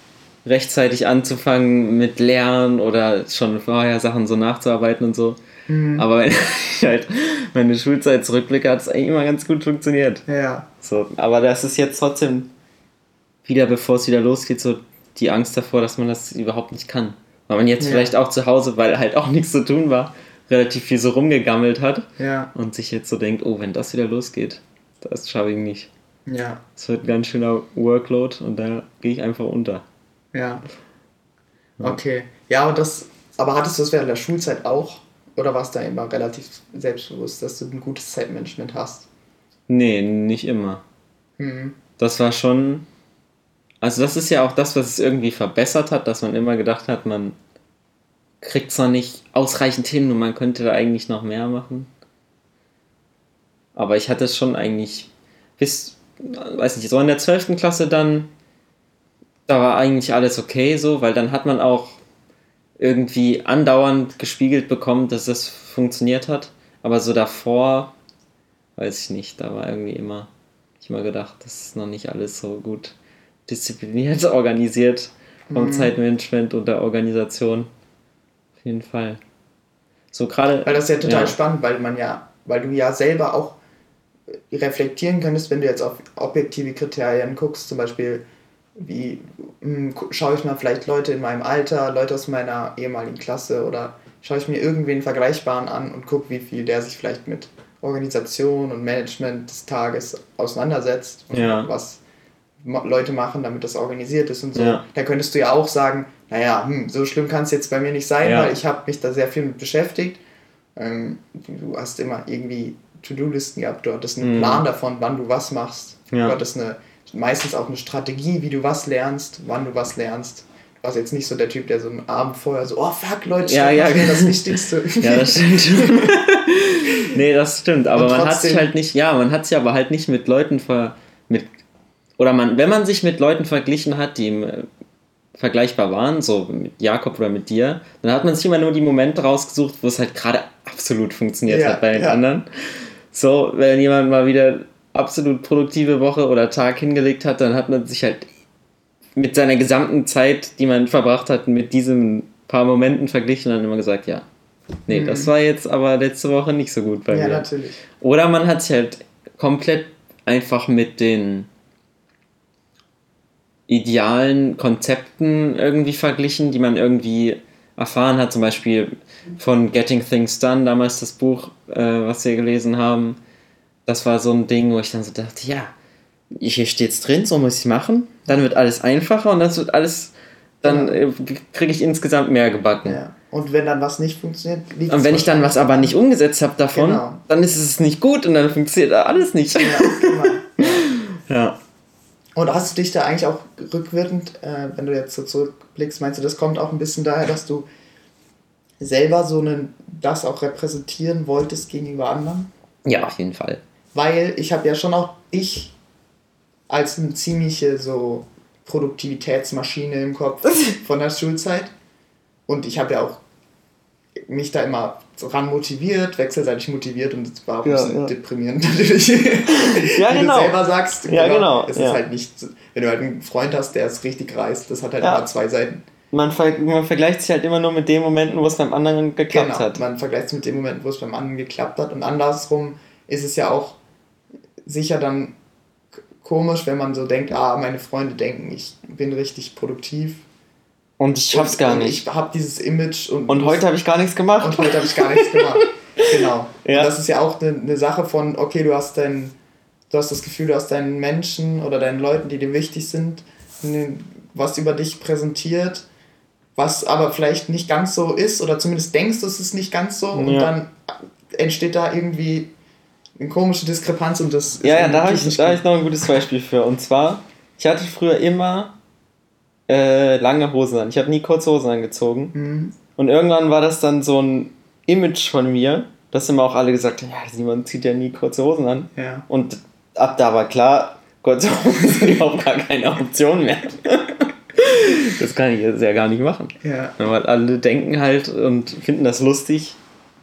rechtzeitig anzufangen mit Lernen oder schon vorher Sachen so nachzuarbeiten und so. Mhm. Aber wenn *laughs* ich halt meine Schulzeit zurückblicke, hat es eigentlich immer ganz gut funktioniert. Ja. So, aber das ist jetzt trotzdem wieder, bevor es wieder losgeht, so die Angst davor, dass man das überhaupt nicht kann. Weil man jetzt ja. vielleicht auch zu Hause, weil halt auch *laughs* nichts zu tun war, relativ viel so rumgegammelt hat ja. und sich jetzt so denkt, oh, wenn das wieder losgeht, das schaffe ich nicht. Ja. Es wird ein ganz schöner Workload und da gehe ich einfach unter. Ja. Okay. Ja, und das, aber hattest du das während der Schulzeit auch? Oder warst du da immer relativ selbstbewusst, dass du ein gutes Zeitmanagement hast? Nee, nicht immer. Mhm. Das war schon. Also, das ist ja auch das, was es irgendwie verbessert hat, dass man immer gedacht hat, man kriegt es noch nicht ausreichend hin und man könnte da eigentlich noch mehr machen. Aber ich hatte es schon eigentlich bis, weiß nicht, so in der 12. Klasse dann, da war eigentlich alles okay so, weil dann hat man auch irgendwie andauernd gespiegelt bekommen, dass das funktioniert hat. Aber so davor, weiß ich nicht, da war irgendwie immer, ich immer gedacht, das ist noch nicht alles so gut diszipliniert, *laughs* organisiert vom mhm. Zeitmanagement und der Organisation. Auf jeden Fall. So gerade. Weil das ist ja total ja. spannend, weil man ja, weil du ja selber auch reflektieren könntest, wenn du jetzt auf objektive Kriterien guckst, zum Beispiel wie hm, schaue ich mal vielleicht Leute in meinem Alter, Leute aus meiner ehemaligen Klasse oder schaue ich mir irgendwen Vergleichbaren an und gucke, wie viel der sich vielleicht mit Organisation und Management des Tages auseinandersetzt und ja. was Leute machen, damit das organisiert ist und so. Ja. Da könntest du ja auch sagen, naja, hm, so schlimm kann es jetzt bei mir nicht sein, ja. weil ich habe mich da sehr viel mit beschäftigt. Ähm, du hast immer irgendwie To-Do-Listen gehabt, du hattest einen mhm. Plan davon, wann du was machst. Du hattest eine meistens auch eine Strategie, wie du was lernst, wann du was lernst. Du warst jetzt nicht so der Typ, der so einen Abend vorher so, oh fuck, Leute, ja, ja, das Wichtigste. *laughs* ja, das stimmt. *laughs* nee, das stimmt. Aber man hat sich halt nicht, ja, man hat sich aber halt nicht mit Leuten ver, mit, oder man, wenn man sich mit Leuten verglichen hat, die im, äh, vergleichbar waren, so mit Jakob oder mit dir, dann hat man sich immer nur die Momente rausgesucht, wo es halt gerade absolut funktioniert ja, hat bei den ja. anderen. So, wenn jemand mal wieder absolut produktive Woche oder Tag hingelegt hat, dann hat man sich halt mit seiner gesamten Zeit, die man verbracht hat, mit diesen paar Momenten verglichen und dann immer gesagt, ja, nee, mhm. das war jetzt aber letzte Woche nicht so gut bei ja, mir. Ja, natürlich. Oder man hat sich halt komplett einfach mit den idealen Konzepten irgendwie verglichen, die man irgendwie erfahren hat, zum Beispiel von Getting Things Done, damals das Buch, äh, was wir gelesen haben, das war so ein Ding, wo ich dann so dachte, ja, hier steht's drin, so muss ich machen. Dann wird alles einfacher und das wird alles, dann ja. Äh, kriege ich insgesamt mehr gebacken. Ja. Und wenn dann was nicht funktioniert, liegt Und wenn ich dann was aber nicht umgesetzt habe davon, genau. dann ist es nicht gut und dann funktioniert alles nicht. Ja, genau. *laughs* ja. Und hast du dich da eigentlich auch rückwirkend, äh, wenn du jetzt so zurückblickst, meinst du, das kommt auch ein bisschen daher, dass du selber so einen, das auch repräsentieren wolltest gegenüber anderen? Ja, auf jeden Fall weil ich habe ja schon auch ich als eine ziemliche so Produktivitätsmaschine im Kopf *laughs* von der Schulzeit und ich habe ja auch mich da immer ran motiviert, wechselseitig motiviert und es war auch ein bisschen ja. deprimierend *laughs* natürlich. ja, Wenn genau. du selber sagst, ja, genau. es ja. ist halt nicht, wenn du halt einen Freund hast, der es richtig reißt, das hat halt immer zwei Seiten. Man, ver man vergleicht sich halt immer nur mit den Momenten, wo es beim anderen geklappt genau, hat. Man vergleicht sich mit den Momenten, wo es beim anderen geklappt hat und andersrum ist es ja auch sicher dann komisch, wenn man so denkt, ah, meine Freunde denken, ich bin richtig produktiv. Und ich schaff's und, gar nicht. Ich habe dieses Image und. Und heute habe ich gar nichts gemacht. Und heute habe ich gar nichts gemacht. *laughs* genau. Ja. Und das ist ja auch eine, eine Sache von, okay, du hast dein, du hast das Gefühl, du hast deinen Menschen oder deinen Leuten, die dir wichtig sind, was über dich präsentiert, was aber vielleicht nicht ganz so ist, oder zumindest denkst du, es ist nicht ganz so, und dann entsteht da irgendwie eine komische Diskrepanz und das Ja, ja, da habe ich, da hab ich noch ein gutes Beispiel für. Und zwar, ich hatte früher immer äh, lange Hosen an. Ich habe nie kurze Hosen angezogen. Mhm. Und irgendwann war das dann so ein Image von mir, dass immer auch alle gesagt haben, ja, Simon zieht ja nie kurze Hosen an. Ja. Und ab da war klar, kurze Hosen *laughs* sind überhaupt gar keine Option mehr. *laughs* das kann ich jetzt ja gar nicht machen. Ja. Weil alle denken halt und finden das lustig.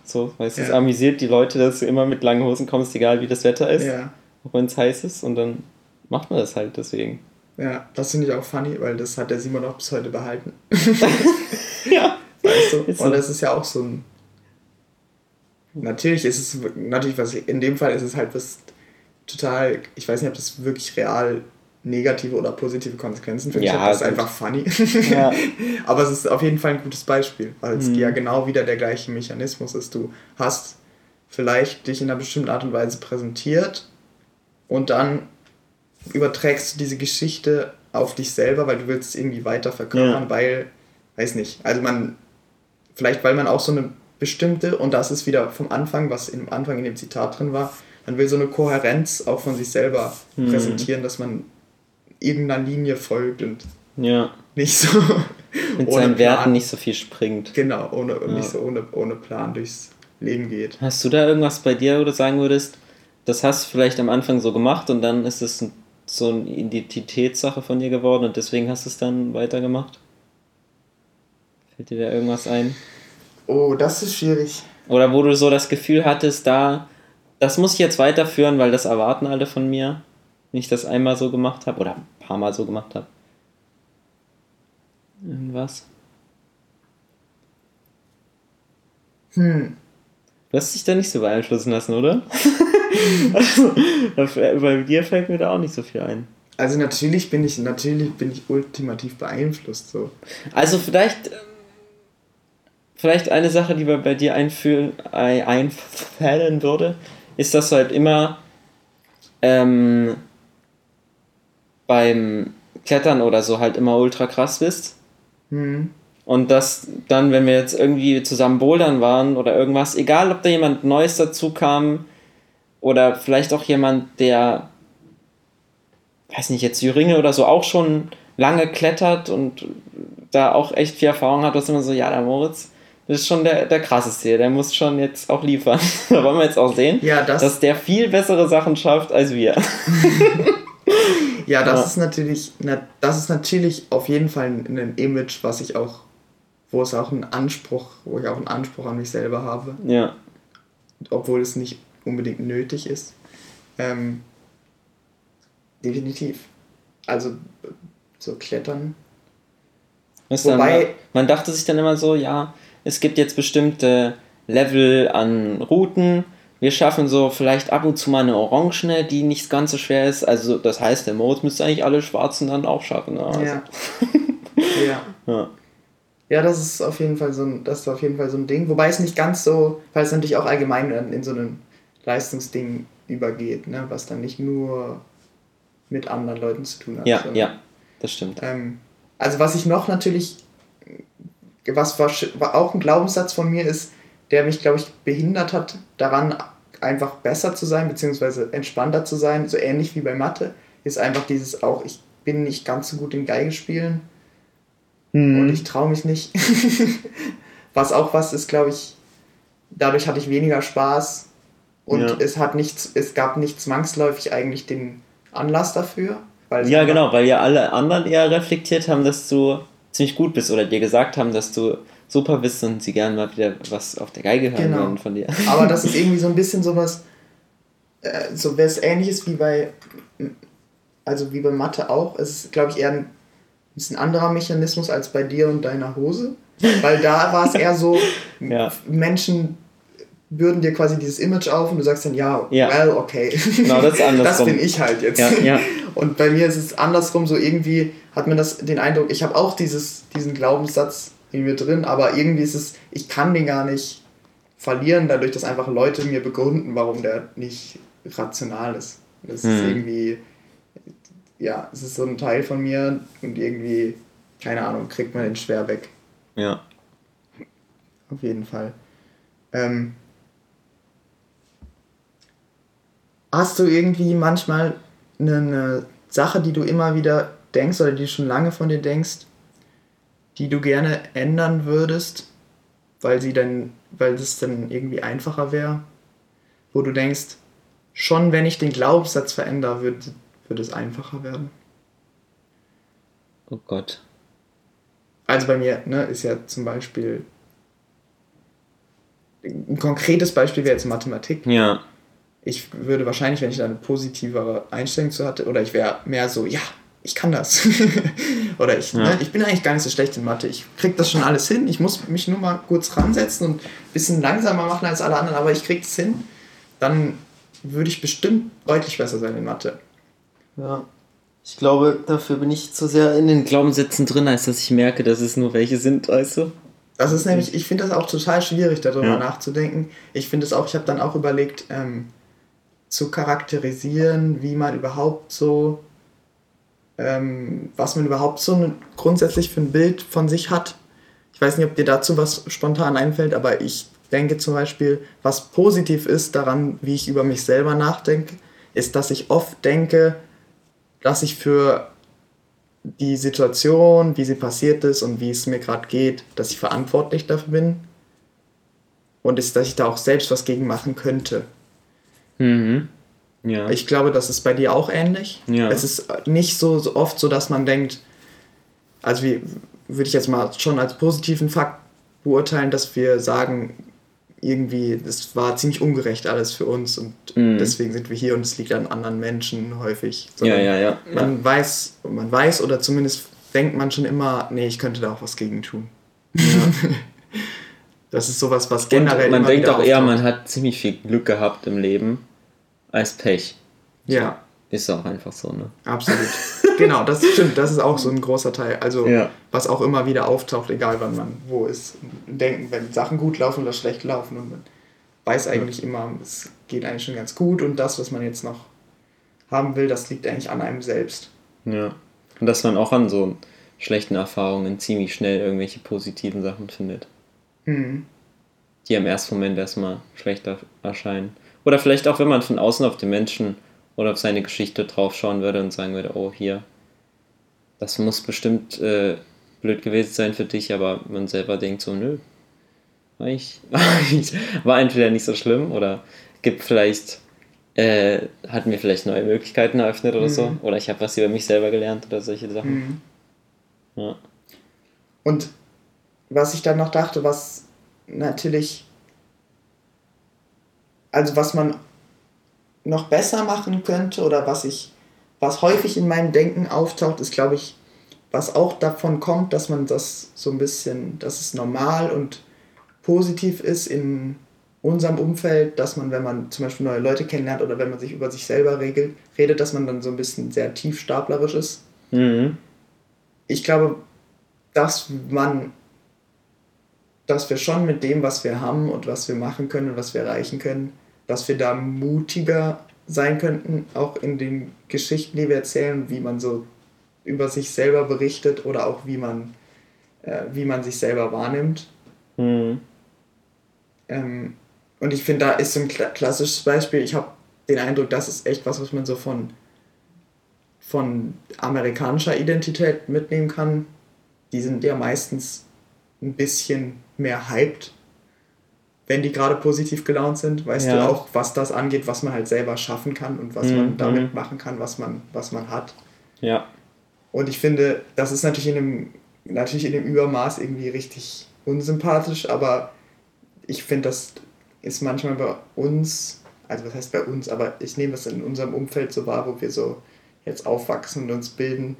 So, weißt du, es Ja. amüsiert die Leute, dass du immer mit langen Hosen kommst, egal wie das Wetter ist, Ja. auch wenn es heiß ist. Und dann macht man das halt deswegen. Ja, das finde ich auch funny, weil das hat der Simon auch bis heute behalten. *laughs* Ja. Weißt du? Ist Und so. das ist ja auch so ein. Natürlich ist es natürlich was in dem Fall ist es halt was total. Ich weiß nicht, ob das wirklich real negative oder positive Konsequenzen für dich Ja, hat. Das einfach funny. *laughs* Ja. Aber es ist auf jeden Fall ein gutes Beispiel, weil es Mhm. ja genau wieder der gleiche Mechanismus ist. Du hast vielleicht dich in einer bestimmten Art und Weise präsentiert und dann überträgst du diese Geschichte auf dich selber, weil du willst es irgendwie weiter verkörpern, Ja. weil, weiß nicht, also man, vielleicht weil man auch so eine bestimmte, und das ist wieder vom Anfang, was im Anfang in dem Zitat drin war, man will so eine Kohärenz auch von sich selber Mhm. präsentieren, dass man irgendeiner Linie folgt und Ja. nicht so *laughs* Mit ohne seinen Plan. Werten nicht so viel springt. Genau, ohne, Ja. nicht so ohne, ohne Plan durchs Leben geht. Hast du da irgendwas bei dir, wo du sagen würdest, das hast du vielleicht am Anfang so gemacht und dann ist es so eine Identitätssache von dir geworden und deswegen hast du es dann weitergemacht? Fällt dir da irgendwas ein? Oh, das ist schwierig. Oder wo du so das Gefühl hattest, da, das muss ich jetzt weiterführen, weil das erwarten alle von mir, wenn ich das einmal so gemacht habe oder ein paar Mal so gemacht habe. Irgendwas? Hm. Du hast dich da nicht so beeinflussen lassen, oder? also, *laughs* *laughs* bei dir fällt mir da auch nicht so viel ein. Also natürlich bin ich, natürlich bin ich ultimativ beeinflusst. So. Also vielleicht, ähm, vielleicht eine Sache, die mir bei dir einfühlen, ein- einfallen würde, ist, dass du halt immer ähm, beim Klettern oder so halt immer ultra krass bist. Hm. Und dass dann, wenn wir jetzt irgendwie zusammen bouldern waren oder irgendwas, egal ob da jemand Neues dazu kam oder vielleicht auch jemand, der, weiß nicht, jetzt Jüringe oder so auch schon lange klettert und da auch echt viel Erfahrung hat, was immer so, ja, der Moritz, das ist schon der, der krasseste hier, der muss schon jetzt auch liefern. *laughs* da wollen wir jetzt auch sehen, Ja, das, dass der viel bessere Sachen schafft als wir. *laughs* ja, das Ja. ist natürlich, na, das ist natürlich auf jeden Fall ein, ein Image, was ich auch, wo es auch einen Anspruch, wo ich auch einen Anspruch an mich selber habe, ja. obwohl es nicht unbedingt nötig ist. Ähm, definitiv. Also so Klettern. Weißt Wobei- man, man dachte sich dann immer so, ja, es gibt jetzt bestimmte Level an Routen. Wir schaffen so vielleicht ab und zu mal eine Orangene, die nicht ganz so schwer ist. Also das heißt, der Moritz müsste eigentlich alle Schwarzen dann auch schaffen. Ne? Also, Ja. *laughs* ja. ja. Ja, das ist auf jeden Fall so ein, das ist auf jeden Fall so ein Ding. Wobei es nicht ganz so, weil es natürlich auch allgemein in, in so ein Leistungsding übergeht, ne? was dann nicht nur mit anderen Leuten zu tun hat. Ja, sondern, ja, das stimmt. Ähm, also was ich noch natürlich, was auch ein Glaubenssatz von mir ist, der mich, glaube ich, behindert hat, daran einfach besser zu sein, beziehungsweise entspannter zu sein, so ähnlich wie bei Mathe, ist einfach dieses auch, ich bin nicht ganz so gut im Geige spielen Mhm. und ich traue mich nicht. *laughs* was auch was ist, glaube ich, dadurch hatte ich weniger Spaß und Ja. es hat nichts, es gab nicht zwangsläufig eigentlich den Anlass dafür. Ja, genau, weil ja alle anderen eher reflektiert haben, dass du ziemlich gut bist oder dir gesagt haben, dass du super bist und sie gerne mal wieder was auf der Geige hören Genau. würden von dir. *laughs* Aber das ist irgendwie so ein bisschen sowas, äh, so was ähnliches wie bei, also wie bei Mathe auch. Es ist, glaube ich, eher ein bisschen anderer Mechanismus als bei dir und deiner Hose. Weil da war es eher so, *laughs* Ja. Menschen bürden dir quasi dieses Image auf und du sagst dann, ja, Ja. well, okay. Genau, das ist *laughs* Das andersrum. bin ich halt jetzt. Ja, ja. Und bei mir ist es andersrum, so irgendwie hat mir das den Eindruck, ich habe auch dieses, diesen Glaubenssatz in mir drin, aber irgendwie ist es, ich kann den gar nicht verlieren, dadurch, dass einfach Leute mir begründen, warum der nicht rational ist. Das ist Hm. irgendwie, ja, es ist so ein Teil von mir und irgendwie, keine Ahnung, kriegt man den schwer weg. Ja. Auf jeden Fall. Ähm, hast du irgendwie manchmal eine, eine Sache, die du immer wieder denkst oder die du schon lange von dir denkst, die du gerne ändern würdest? weil sie dann, weil das dann irgendwie einfacher wäre, wo du denkst, schon wenn ich den Glaubenssatz verändere, wird, wird es einfacher werden. Oh Gott. Also bei mir ne, ist ja zum Beispiel ein konkretes Beispiel wäre jetzt Mathematik. Ja. Ich würde wahrscheinlich, wenn ich da eine positivere Einstellung zu hatte, oder ich wäre mehr so, ja, ich kann das. *laughs* oder ich, Ja. ne, ich bin eigentlich gar nicht so schlecht in Mathe. Ich krieg das schon alles hin. Ich muss mich nur mal kurz ransetzen und ein bisschen langsamer machen als alle anderen, aber ich krieg es hin. Dann würde ich bestimmt deutlich besser sein in Mathe. Ja. Ich glaube, dafür bin ich zu sehr in den Glaubenssätzen drin, als dass ich merke, dass es nur welche sind, weißt du? Das ist nämlich, ich finde das auch total schwierig, darüber Ja. nachzudenken. Ich finde es auch, ich habe dann auch überlegt, ähm, zu charakterisieren, wie man überhaupt so, ähm, was man überhaupt so grundsätzlich für ein Bild von sich hat. Ich weiß nicht, ob dir dazu was spontan einfällt, aber ich denke zum Beispiel, was positiv ist daran, wie ich über mich selber nachdenke, ist, dass ich oft denke, dass ich für die Situation, wie sie passiert ist und wie es mir gerade geht, dass ich verantwortlich dafür bin und ist, dass ich da auch selbst was gegen machen könnte. Mhm. Ja. Ich glaube, das ist bei dir auch ähnlich. Ja. Es ist nicht so, so oft so, dass man denkt, also wie würde ich jetzt mal schon als positiven Fakt beurteilen, dass wir sagen, irgendwie, das war ziemlich ungerecht alles für uns und Mhm. deswegen sind wir hier und es liegt an anderen Menschen häufig. ja, Sondern ja, ja. Man weiß, man weiß oder zumindest denkt man schon immer, nee, ich könnte da auch was gegen tun. *laughs* das ist sowas, was generell Und man denkt auch eher, man hat ziemlich viel Glück gehabt im Leben als Pech. Ja, Ist auch einfach so, ne? absolut. *laughs* genau, das stimmt. Das ist auch so ein großer Teil. Also, Ja. was auch immer wieder auftaucht, egal wann man wo ist. Denken, wenn Sachen gut laufen oder schlecht laufen und man weiß eigentlich immer, es geht eigentlich schon ganz gut und das, was man jetzt noch haben will, das liegt eigentlich an einem selbst. Ja. Und dass man auch an so schlechten Erfahrungen ziemlich schnell irgendwelche positiven Sachen findet, Hm. die im ersten Moment erstmal schlechter erscheinen. Oder vielleicht auch, wenn man von außen auf den Menschen oder auf seine Geschichte draufschauen würde und sagen würde, oh, hier, das muss bestimmt äh, blöd gewesen sein für dich, aber man selber denkt so, nö, eigentlich *laughs* war entweder nicht so schlimm oder gibt vielleicht, äh, hat mir vielleicht neue Möglichkeiten eröffnet oder so. Oder ich habe was über mich selber gelernt oder solche Sachen. Mhm. Ja. Und was ich dann noch dachte, was natürlich, also was man noch besser machen könnte oder was ich, was häufig in meinem Denken auftaucht, ist, glaube ich, was auch davon kommt, dass man das so ein bisschen, dass es normal und positiv ist in unserem Umfeld, dass man, wenn man zum Beispiel neue Leute kennenlernt oder wenn man sich über sich selber regelt, redet, dass man dann so ein bisschen sehr tiefstaplerisch ist Mhm. ich glaube, dass man, dass wir schon mit dem, was wir haben und was wir machen können und was wir erreichen können, dass wir da mutiger sein könnten, auch in den Geschichten, die wir erzählen, wie man so über sich selber berichtet oder auch wie man, äh, wie man sich selber wahrnimmt. Mhm. Ähm, und ich finde, da ist so ein kla klassisches Beispiel. Ich habe den Eindruck, das ist echt was, was man so von, von amerikanischer Identität mitnehmen kann. Die sind ja meistens ein bisschen mehr hyped, wenn die gerade positiv gelaunt sind. Weißt Ja. du auch, was das angeht, was man halt selber schaffen kann und was Mhm, man damit mhm. machen kann, was man, was man hat. Ja. Und ich finde, das ist natürlich in einem, natürlich in dem Übermaß irgendwie richtig unsympathisch, aber ich finde, das ist manchmal bei uns, also was heißt bei uns, aber ich nehme das in unserem Umfeld so wahr, wo wir so jetzt aufwachsen und uns bilden,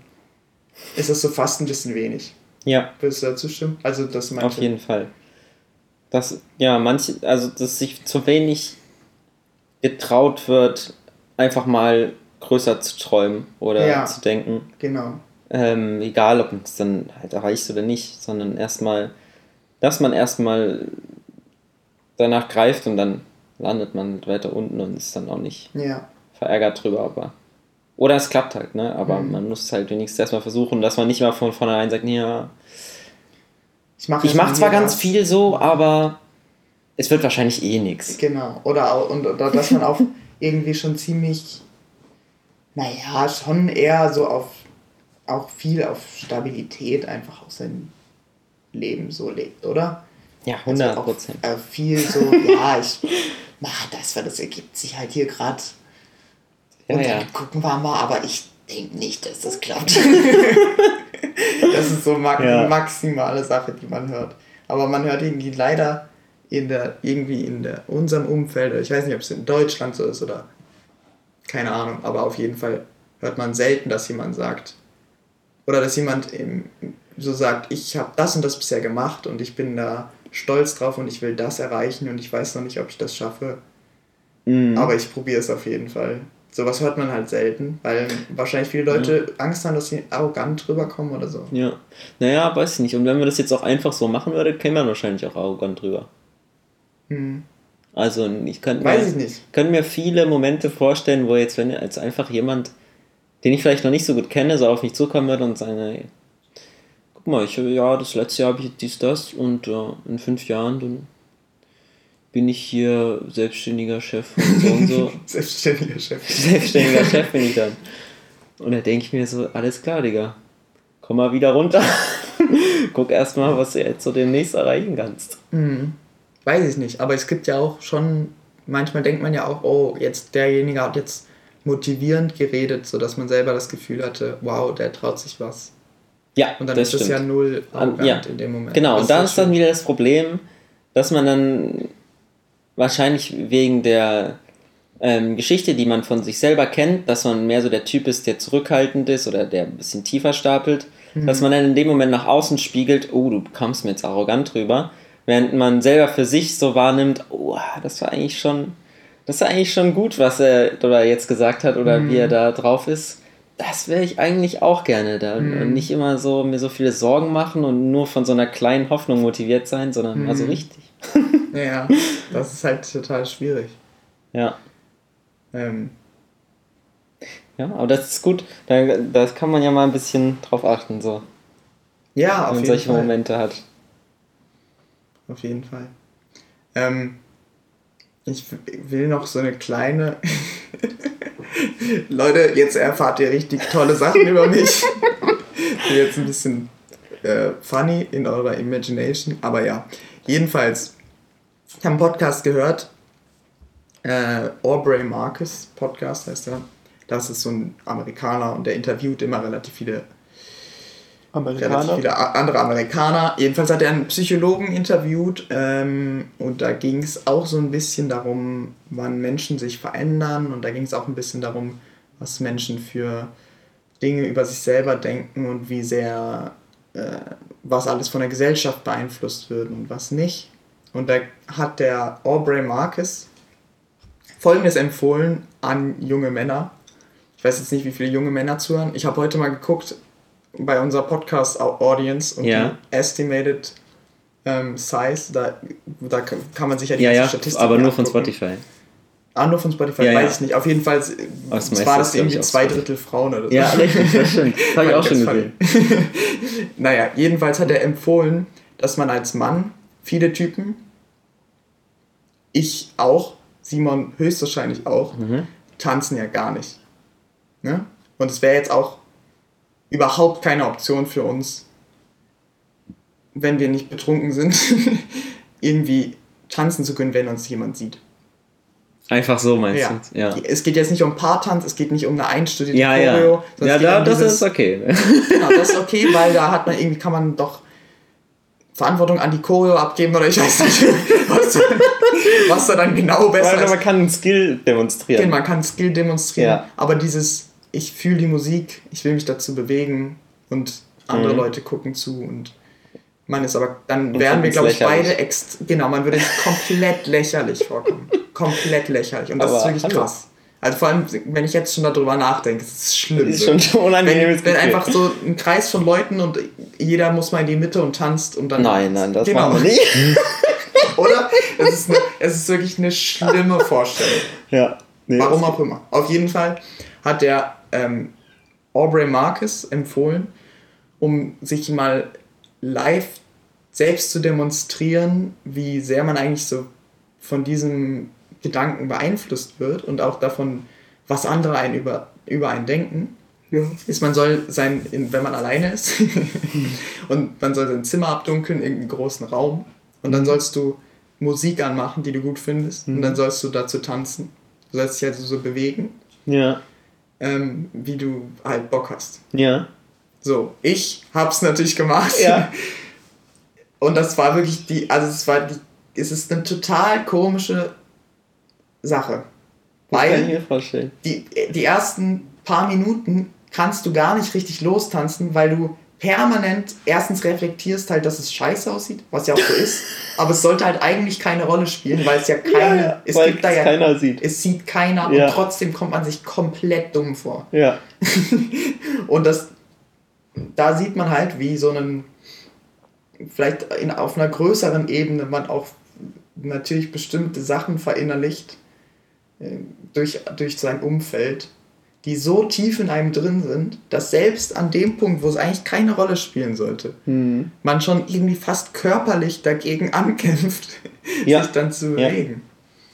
ist das so fast ein bisschen wenig. Ja, Würdest du dazu stimmen? Also, dass manche, auf jeden Fall. Das, ja, manche, also dass sich zu wenig getraut wird, einfach mal größer zu träumen oder Ja. zu denken. Genau. Ähm, egal, ob man es dann halt erreicht oder nicht, sondern erstmal, dass man erstmal danach greift und dann landet man weiter unten und ist dann auch nicht Ja. verärgert drüber, aber. Oder es klappt halt, ne? Aber Mhm. man muss halt wenigstens erstmal versuchen, dass man nicht mal von vornherein sagt, ja, Ich mache ich mache zwar ganz viel so, aber es wird wahrscheinlich eh nichts. Genau. Oder, auch, und, oder dass man auch *laughs* irgendwie schon ziemlich, naja, schon eher so auf, auch viel auf Stabilität einfach aus seinem Leben so lebt, oder? Ja, 100 Prozent. Also auch, äh, viel so, *laughs* ja, ich mach das, weil das ergibt sich halt hier gerade. Ja, und ja. dann gucken wir mal, aber ich denke nicht, dass das klappt. *laughs* das ist so ma Ja. maximale Sache, die man hört. Aber man hört irgendwie leider in der, irgendwie in der, unserem Umfeld, ich weiß nicht, ob es in Deutschland so ist oder keine Ahnung, aber auf jeden Fall hört man selten, dass jemand sagt, oder dass jemand im, so sagt, ich habe das und das bisher gemacht und ich bin da stolz drauf und ich will das erreichen und ich weiß noch nicht, ob ich das schaffe, Mhm. aber ich probiere es auf jeden Fall. Sowas hört man halt selten, weil wahrscheinlich viele Leute Angst haben, dass sie arrogant rüberkommen oder so. Ja. Naja, weiß ich nicht. Und wenn man das jetzt auch einfach so machen würde, käme man wahrscheinlich auch arrogant drüber. Hm. Also ich könnte mir, ich nicht. könnte mir viele Momente vorstellen, wo jetzt, wenn jetzt einfach jemand, den ich vielleicht noch nicht so gut kenne, so auf mich zukommen würde und sagen, hey, guck mal, ich, ja, das letzte Jahr habe ich dies, das und äh, in fünf Jahren dann bin ich hier selbstständiger Chef und so und so. *laughs* Selbstständiger Chef. Selbstständiger Chef bin ich dann. Und da denke ich mir so, alles klar, Digga. Komm mal wieder runter. *laughs* Guck erst mal, was du jetzt so demnächst erreichen kannst. Hm. Weiß ich nicht, aber es gibt ja auch schon, manchmal denkt man ja auch, oh, jetzt derjenige hat jetzt motivierend geredet, sodass man selber das Gefühl hatte, wow, der traut sich was. Ja, Und dann das ist stimmt. ja null An- arrogant ja. in dem Moment. Genau, Das und da ist dann wieder das Problem, dass man dann wahrscheinlich wegen der ähm, Geschichte, die man von sich selber kennt, dass man mehr so der Typ ist, der zurückhaltend ist oder der ein bisschen tiefer stapelt, Mhm. dass man dann in dem Moment nach außen spiegelt, oh, du kamst mir jetzt arrogant rüber, während man selber für sich so wahrnimmt, oh, das war eigentlich schon, das war eigentlich schon gut, was er oder jetzt gesagt hat oder wie er Mhm. da drauf ist. Das wäre ich eigentlich auch gerne da. Mhm. Und nicht immer so mir so viele Sorgen machen und nur von so einer kleinen Hoffnung motiviert sein, sondern mal so Mhm. richtig. *laughs* Ja, das ist halt total schwierig. Ja. Ähm, Ja, aber das ist gut. Da, das kann man ja mal ein bisschen drauf achten, so, ja, wenn auf man jeden solche Fall. Momente hat. Auf jeden Fall. Ähm, ich will noch so eine kleine. *laughs* Leute, jetzt erfahrt ihr richtig tolle Sachen über mich. Bin jetzt ein bisschen äh, funny in eurer Imagination, aber ja. Jedenfalls, ich habe einen Podcast gehört. Äh, Aubrey Marcus Podcast heißt er. Das ist so ein Amerikaner und der interviewt immer relativ viele relativ viele andere Amerikaner. Jedenfalls hat er einen Psychologen interviewt ähm, und da ging es auch so ein bisschen darum, wann Menschen sich verändern und da ging es auch ein bisschen darum, was Menschen für Dinge über sich selber denken und wie sehr was alles von der Gesellschaft beeinflusst wird und was nicht. Und da hat der Aubrey Marcus Folgendes empfohlen an junge Männer. Ich weiß jetzt nicht, wie viele junge Männer zuhören. Ich habe heute mal geguckt bei unserer Podcast-Audience und Ja. die Estimated ähm, Size, da, da kann man sich ja die Ja, ja, Statistik aber nur von angucken. Spotify. Ah, nur von Spotify, Ja, weiß ja. ich nicht. Auf jeden Fall das es meiste war das irgendwie zwei. Drittel Frauen oder so. Ja, richtig, das stimmt. *laughs* Das habe ich auch schon Das gesehen. *laughs* naja, jedenfalls hat er empfohlen, dass man als Mann viele Typen, ich auch, Simon höchstwahrscheinlich auch, Mhm. tanzen ja gar nicht. Ne? Und es wäre jetzt auch überhaupt keine Option für uns, wenn wir nicht betrunken sind, *laughs* irgendwie tanzen zu können, wenn uns jemand sieht. Einfach so meinst Ja. du? Ja. Es geht jetzt nicht um Paartanz, es geht nicht um eine einstudierte Ja, ja. Choreo. Ja, geht da, um das dieses- ist okay. *laughs* Genau, das ist okay, weil da hat man irgendwie, kann man doch Verantwortung an die Choreo abgeben oder ich weiß nicht, *laughs* was, was da dann genau besser Weil ist. man kann einen Skill demonstrieren. Man kann Skill demonstrieren, Ja. aber dieses, ich fühle die Musik, ich will mich dazu bewegen und andere Mhm. Leute gucken zu und man ist aber, dann Und wären wir, glaube ich, beide ext genau, man würde *laughs* komplett lächerlich vorkommen. Komplett lächerlich. Und das Aber ist wirklich hallo. krass. Also vor allem, wenn ich jetzt schon darüber nachdenke, es ist schlimm. Das ist schon ein unangenehmes wenn, wenn einfach so ein Kreis von Leuten und jeder muss mal in die Mitte und tanzt und dann. Nein, nein, das Genau. machen wir nicht. *laughs* Oder? Es ist, eine, es ist wirklich eine schlimme Vorstellung. ja. Nee, Warum auch immer. Auf jeden Fall hat der ähm, Aubrey Marcus empfohlen, um sich mal live selbst zu demonstrieren, wie sehr man eigentlich so von diesem Gedanken beeinflusst wird und auch davon, was andere einen über, über einen denken. Ist, man soll sein, in, wenn man alleine ist, *laughs* und man soll sein Zimmer abdunkeln, irgendeinen großen Raum Und dann sollst du Musik anmachen, die du gut findest. Und Mhm. dann sollst du dazu tanzen. Du sollst dich also so bewegen, Ja. ähm, wie du halt Bock hast. Ja. So, ich hab's natürlich gemacht. Ja. *laughs* Und das war wirklich die, also es war die, es ist eine total komische Sache. Das kann ich Weil mir vorstellen. die, die ersten paar Minuten kannst du gar nicht richtig lostanzen, weil du permanent erstens reflektierst halt, dass es scheiße aussieht, was ja auch so ist, *laughs* aber es sollte halt eigentlich keine Rolle spielen, weil es ja keine, ja, es weil gibt da ja, keiner sieht. es sieht keiner Ja. und trotzdem kommt man sich komplett dumm vor. Ja. *laughs* Und das, da sieht man halt, wie so einen, vielleicht in, auf einer größeren Ebene man auch natürlich bestimmte Sachen verinnerlicht äh, durch, durch sein Umfeld, die so tief in einem drin sind, dass selbst an dem Punkt, wo es eigentlich keine Rolle spielen sollte, Mhm. man schon irgendwie fast körperlich dagegen *laughs* ankämpft, Ja. sich dann zu Ja. bewegen.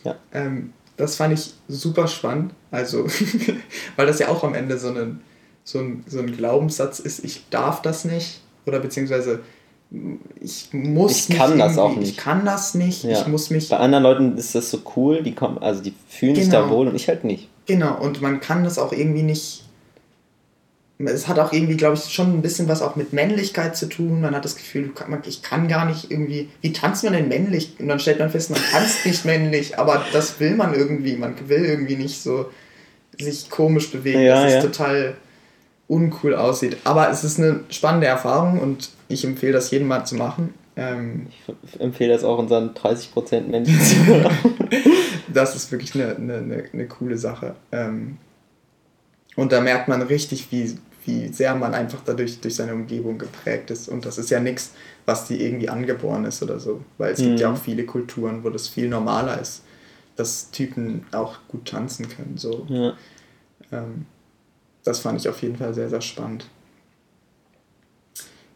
Ja. Ähm, das fand ich super spannend, also, *laughs* weil das ja auch am Ende so ein, so, ein, so ein Glaubenssatz ist, ich darf das nicht, oder beziehungsweise ich muss Ich kann das auch nicht. Ich kann das nicht, Ja. ich muss mich Bei anderen Leuten ist das so cool, die kommen, also die fühlen sich da Genau. wohl und ich halt nicht. Genau, und man kann das auch irgendwie nicht. Es hat auch irgendwie, glaube ich, schon ein bisschen was auch mit Männlichkeit zu tun. Man hat das Gefühl, kann- ich kann gar nicht irgendwie. Wie tanzt man denn männlich? Und dann stellt man fest, man tanzt nicht männlich, aber das will man irgendwie. Man will irgendwie nicht so sich komisch bewegen, Ja, dass ja. es total uncool aussieht. Aber es ist eine spannende Erfahrung und ich empfehle das jedem mal zu machen. Ähm, Ich empfehle das auch unseren 30% Menschen zu *laughs* hören. das ist wirklich eine, eine, eine, eine coole Sache. Ähm, und da merkt man richtig, wie, wie sehr man einfach dadurch durch seine Umgebung geprägt ist. Und das ist ja nichts, was die irgendwie angeboren ist oder so. Weil es gibt ja Mhm. auch viele Kulturen, wo das viel normaler ist, dass Typen auch gut tanzen können. So. ja. Ähm, das fand ich auf jeden Fall sehr, sehr spannend.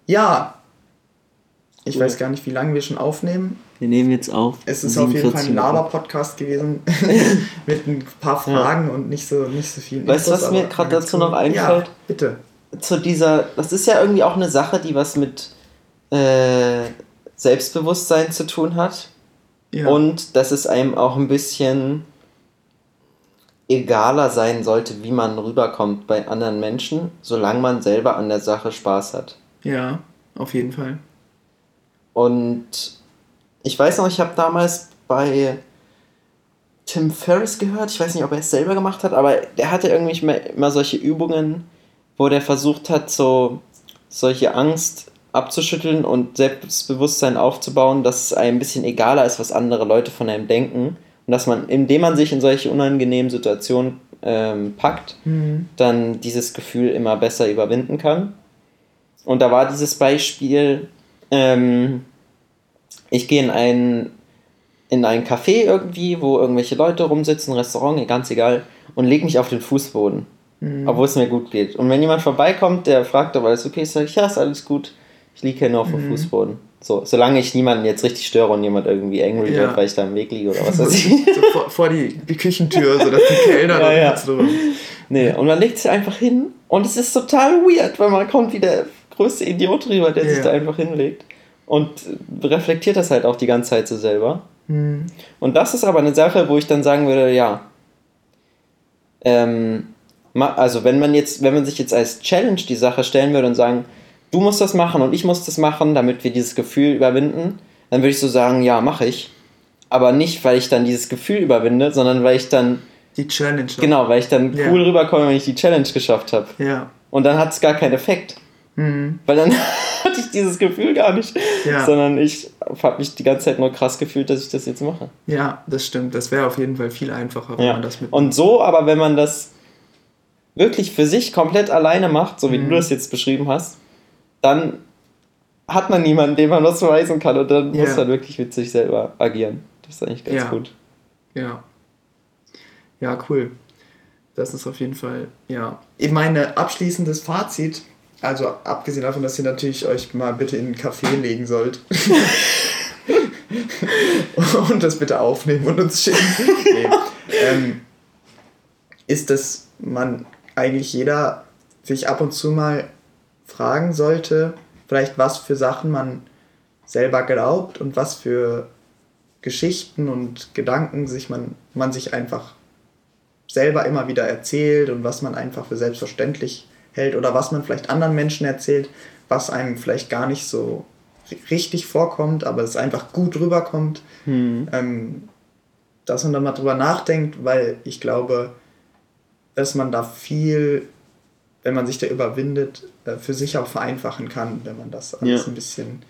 Ja, ich Cool. weiß gar nicht, wie lange wir schon aufnehmen. Wir nehmen jetzt auf. Es ist auf jeden Fall 47 ein. Laber-Podcast gewesen *laughs* mit ein paar Fragen und nicht so, nicht so viel. Weißt du, was mir gerade dazu noch Ja, einfällt? bitte. Zu dieser, das ist ja irgendwie auch eine Sache, die was mit äh, Selbstbewusstsein zu tun hat. Ja. Und dass es einem auch ein bisschen egaler sein sollte, wie man rüberkommt bei anderen Menschen, solange man selber an der Sache Spaß hat. ja, auf jeden Fall. Und ich weiß noch, ich habe damals bei Tim Ferriss gehört, ich weiß nicht, ob er es selber gemacht hat, aber der hatte irgendwie immer, immer solche Übungen, wo der versucht hat, so solche Angst abzuschütteln und Selbstbewusstsein aufzubauen, dass es einem ein bisschen egaler ist, was andere Leute von einem denken. Und dass man, indem man sich in solche unangenehmen Situationen ähm, packt, Mhm. dann dieses Gefühl immer besser überwinden kann. Und da war dieses Beispiel, ähm, ich gehe in ein, in ein Café irgendwie, wo irgendwelche Leute rumsitzen, Restaurant, ganz egal, und lege mich auf den Fußboden, Mhm. obwohl es mir gut geht. Und wenn jemand vorbeikommt, der fragt, ob alles okay ist, sage ich, ja, ist alles gut, ich liege hier nur auf dem Mhm. Fußboden. So, solange ich niemanden jetzt richtig störe und jemand irgendwie angry Ja. wird, weil ich da im Weg liege oder was *laughs* weiß ich. so vor, vor die, die Küchentür, sodass die Kellner Ja, da ja. drüber. Nee, und man legt sich einfach hin und es ist total weird, weil man kommt wie der größte Idiot rüber, der sich Ja. da einfach hinlegt und reflektiert das halt auch die ganze Zeit so selber. Mhm. Und das ist aber eine Sache, wo ich dann sagen würde, ja, ähm, also wenn man jetzt, wenn man sich jetzt als Challenge die Sache stellen würde und sagen, du musst das machen und ich muss das machen, damit wir dieses Gefühl überwinden, dann würde ich so sagen, ja, mache ich. Aber nicht, weil ich dann dieses Gefühl überwinde, sondern weil ich dann, Die Challenge. genau, weil ich dann Ja. cool rüberkomme, wenn ich die Challenge geschafft habe. Ja. Und dann hat es gar keinen Effekt. Mhm. Weil dann *laughs* hatte ich dieses Gefühl gar nicht. Ja. Sondern ich habe mich die ganze Zeit nur krass gefühlt, dass ich das jetzt mache. ja, das stimmt. Das wäre auf jeden Fall viel einfacher, wenn Ja. man das mit. Und so, aber wenn man das wirklich für sich komplett alleine macht, so wie Mhm. du das jetzt beschrieben hast, dann hat man niemanden, dem man was beweisen kann und dann Ja. muss man wirklich mit sich selber agieren. Das ist eigentlich ganz Ja. gut. Ja. Ja, cool. Das ist auf jeden Fall, ja. Ich meine, abschließendes Fazit, also abgesehen davon, dass ihr natürlich euch mal bitte in einen Café legen sollt. *laughs* und das bitte aufnehmen und uns schicken. Nee. Ähm, ist, dass man eigentlich jeder sich ab und zu mal fragen sollte, vielleicht was für Sachen man selber glaubt und was für Geschichten und Gedanken sich man, man sich einfach selber immer wieder erzählt und was man einfach für selbstverständlich hält oder was man vielleicht anderen Menschen erzählt, was einem vielleicht gar nicht so richtig vorkommt, aber es einfach gut rüberkommt. Hm. Ähm, dass man dann mal drüber nachdenkt, weil ich glaube, dass man da viel, wenn man sich da überwindet, äh, für sich auch vereinfachen kann, wenn man das alles Ja. ein bisschen,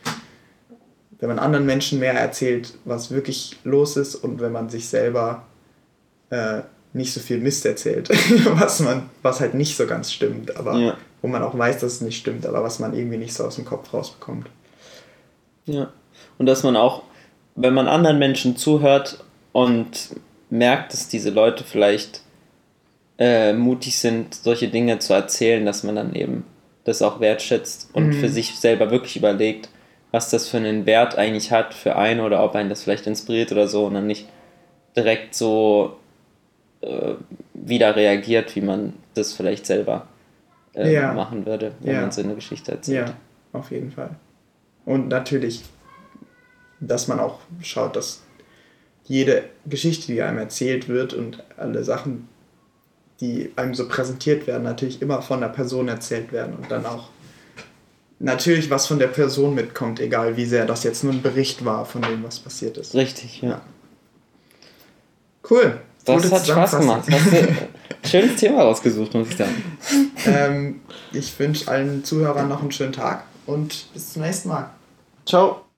wenn man anderen Menschen mehr erzählt, was wirklich los ist und wenn man sich selber äh, nicht so viel Mist erzählt, *laughs* was man, was halt nicht so ganz stimmt, aber Ja. wo man auch weiß, dass es nicht stimmt, aber was man irgendwie nicht so aus dem Kopf rausbekommt. Ja. Und dass man auch, wenn man anderen Menschen zuhört und merkt, dass diese Leute vielleicht äh, mutig sind, solche Dinge zu erzählen, dass man dann eben das auch wertschätzt und Mhm. für sich selber wirklich überlegt, was das für einen Wert eigentlich hat für einen oder ob einen das vielleicht inspiriert oder so und dann nicht direkt so äh, wieder reagiert, wie man das vielleicht selber äh, Ja. machen würde, wenn Ja. man so eine Geschichte erzählt. Ja, auf jeden Fall. Und natürlich, dass man auch schaut, dass jede Geschichte, die einem erzählt wird und alle Sachen, die einem so präsentiert werden, natürlich immer von der Person erzählt werden und dann auch natürlich was von der Person mitkommt, egal wie sehr das jetzt nur ein Bericht war von dem, was passiert ist. Richtig, ja. Cool. Das Gute hat Spaß gemacht. Hast du ein schönes Thema rausgesucht, muss ich sagen. *laughs* ähm, ich wünsche allen Zuhörern noch einen schönen Tag und bis zum nächsten Mal. Ciao.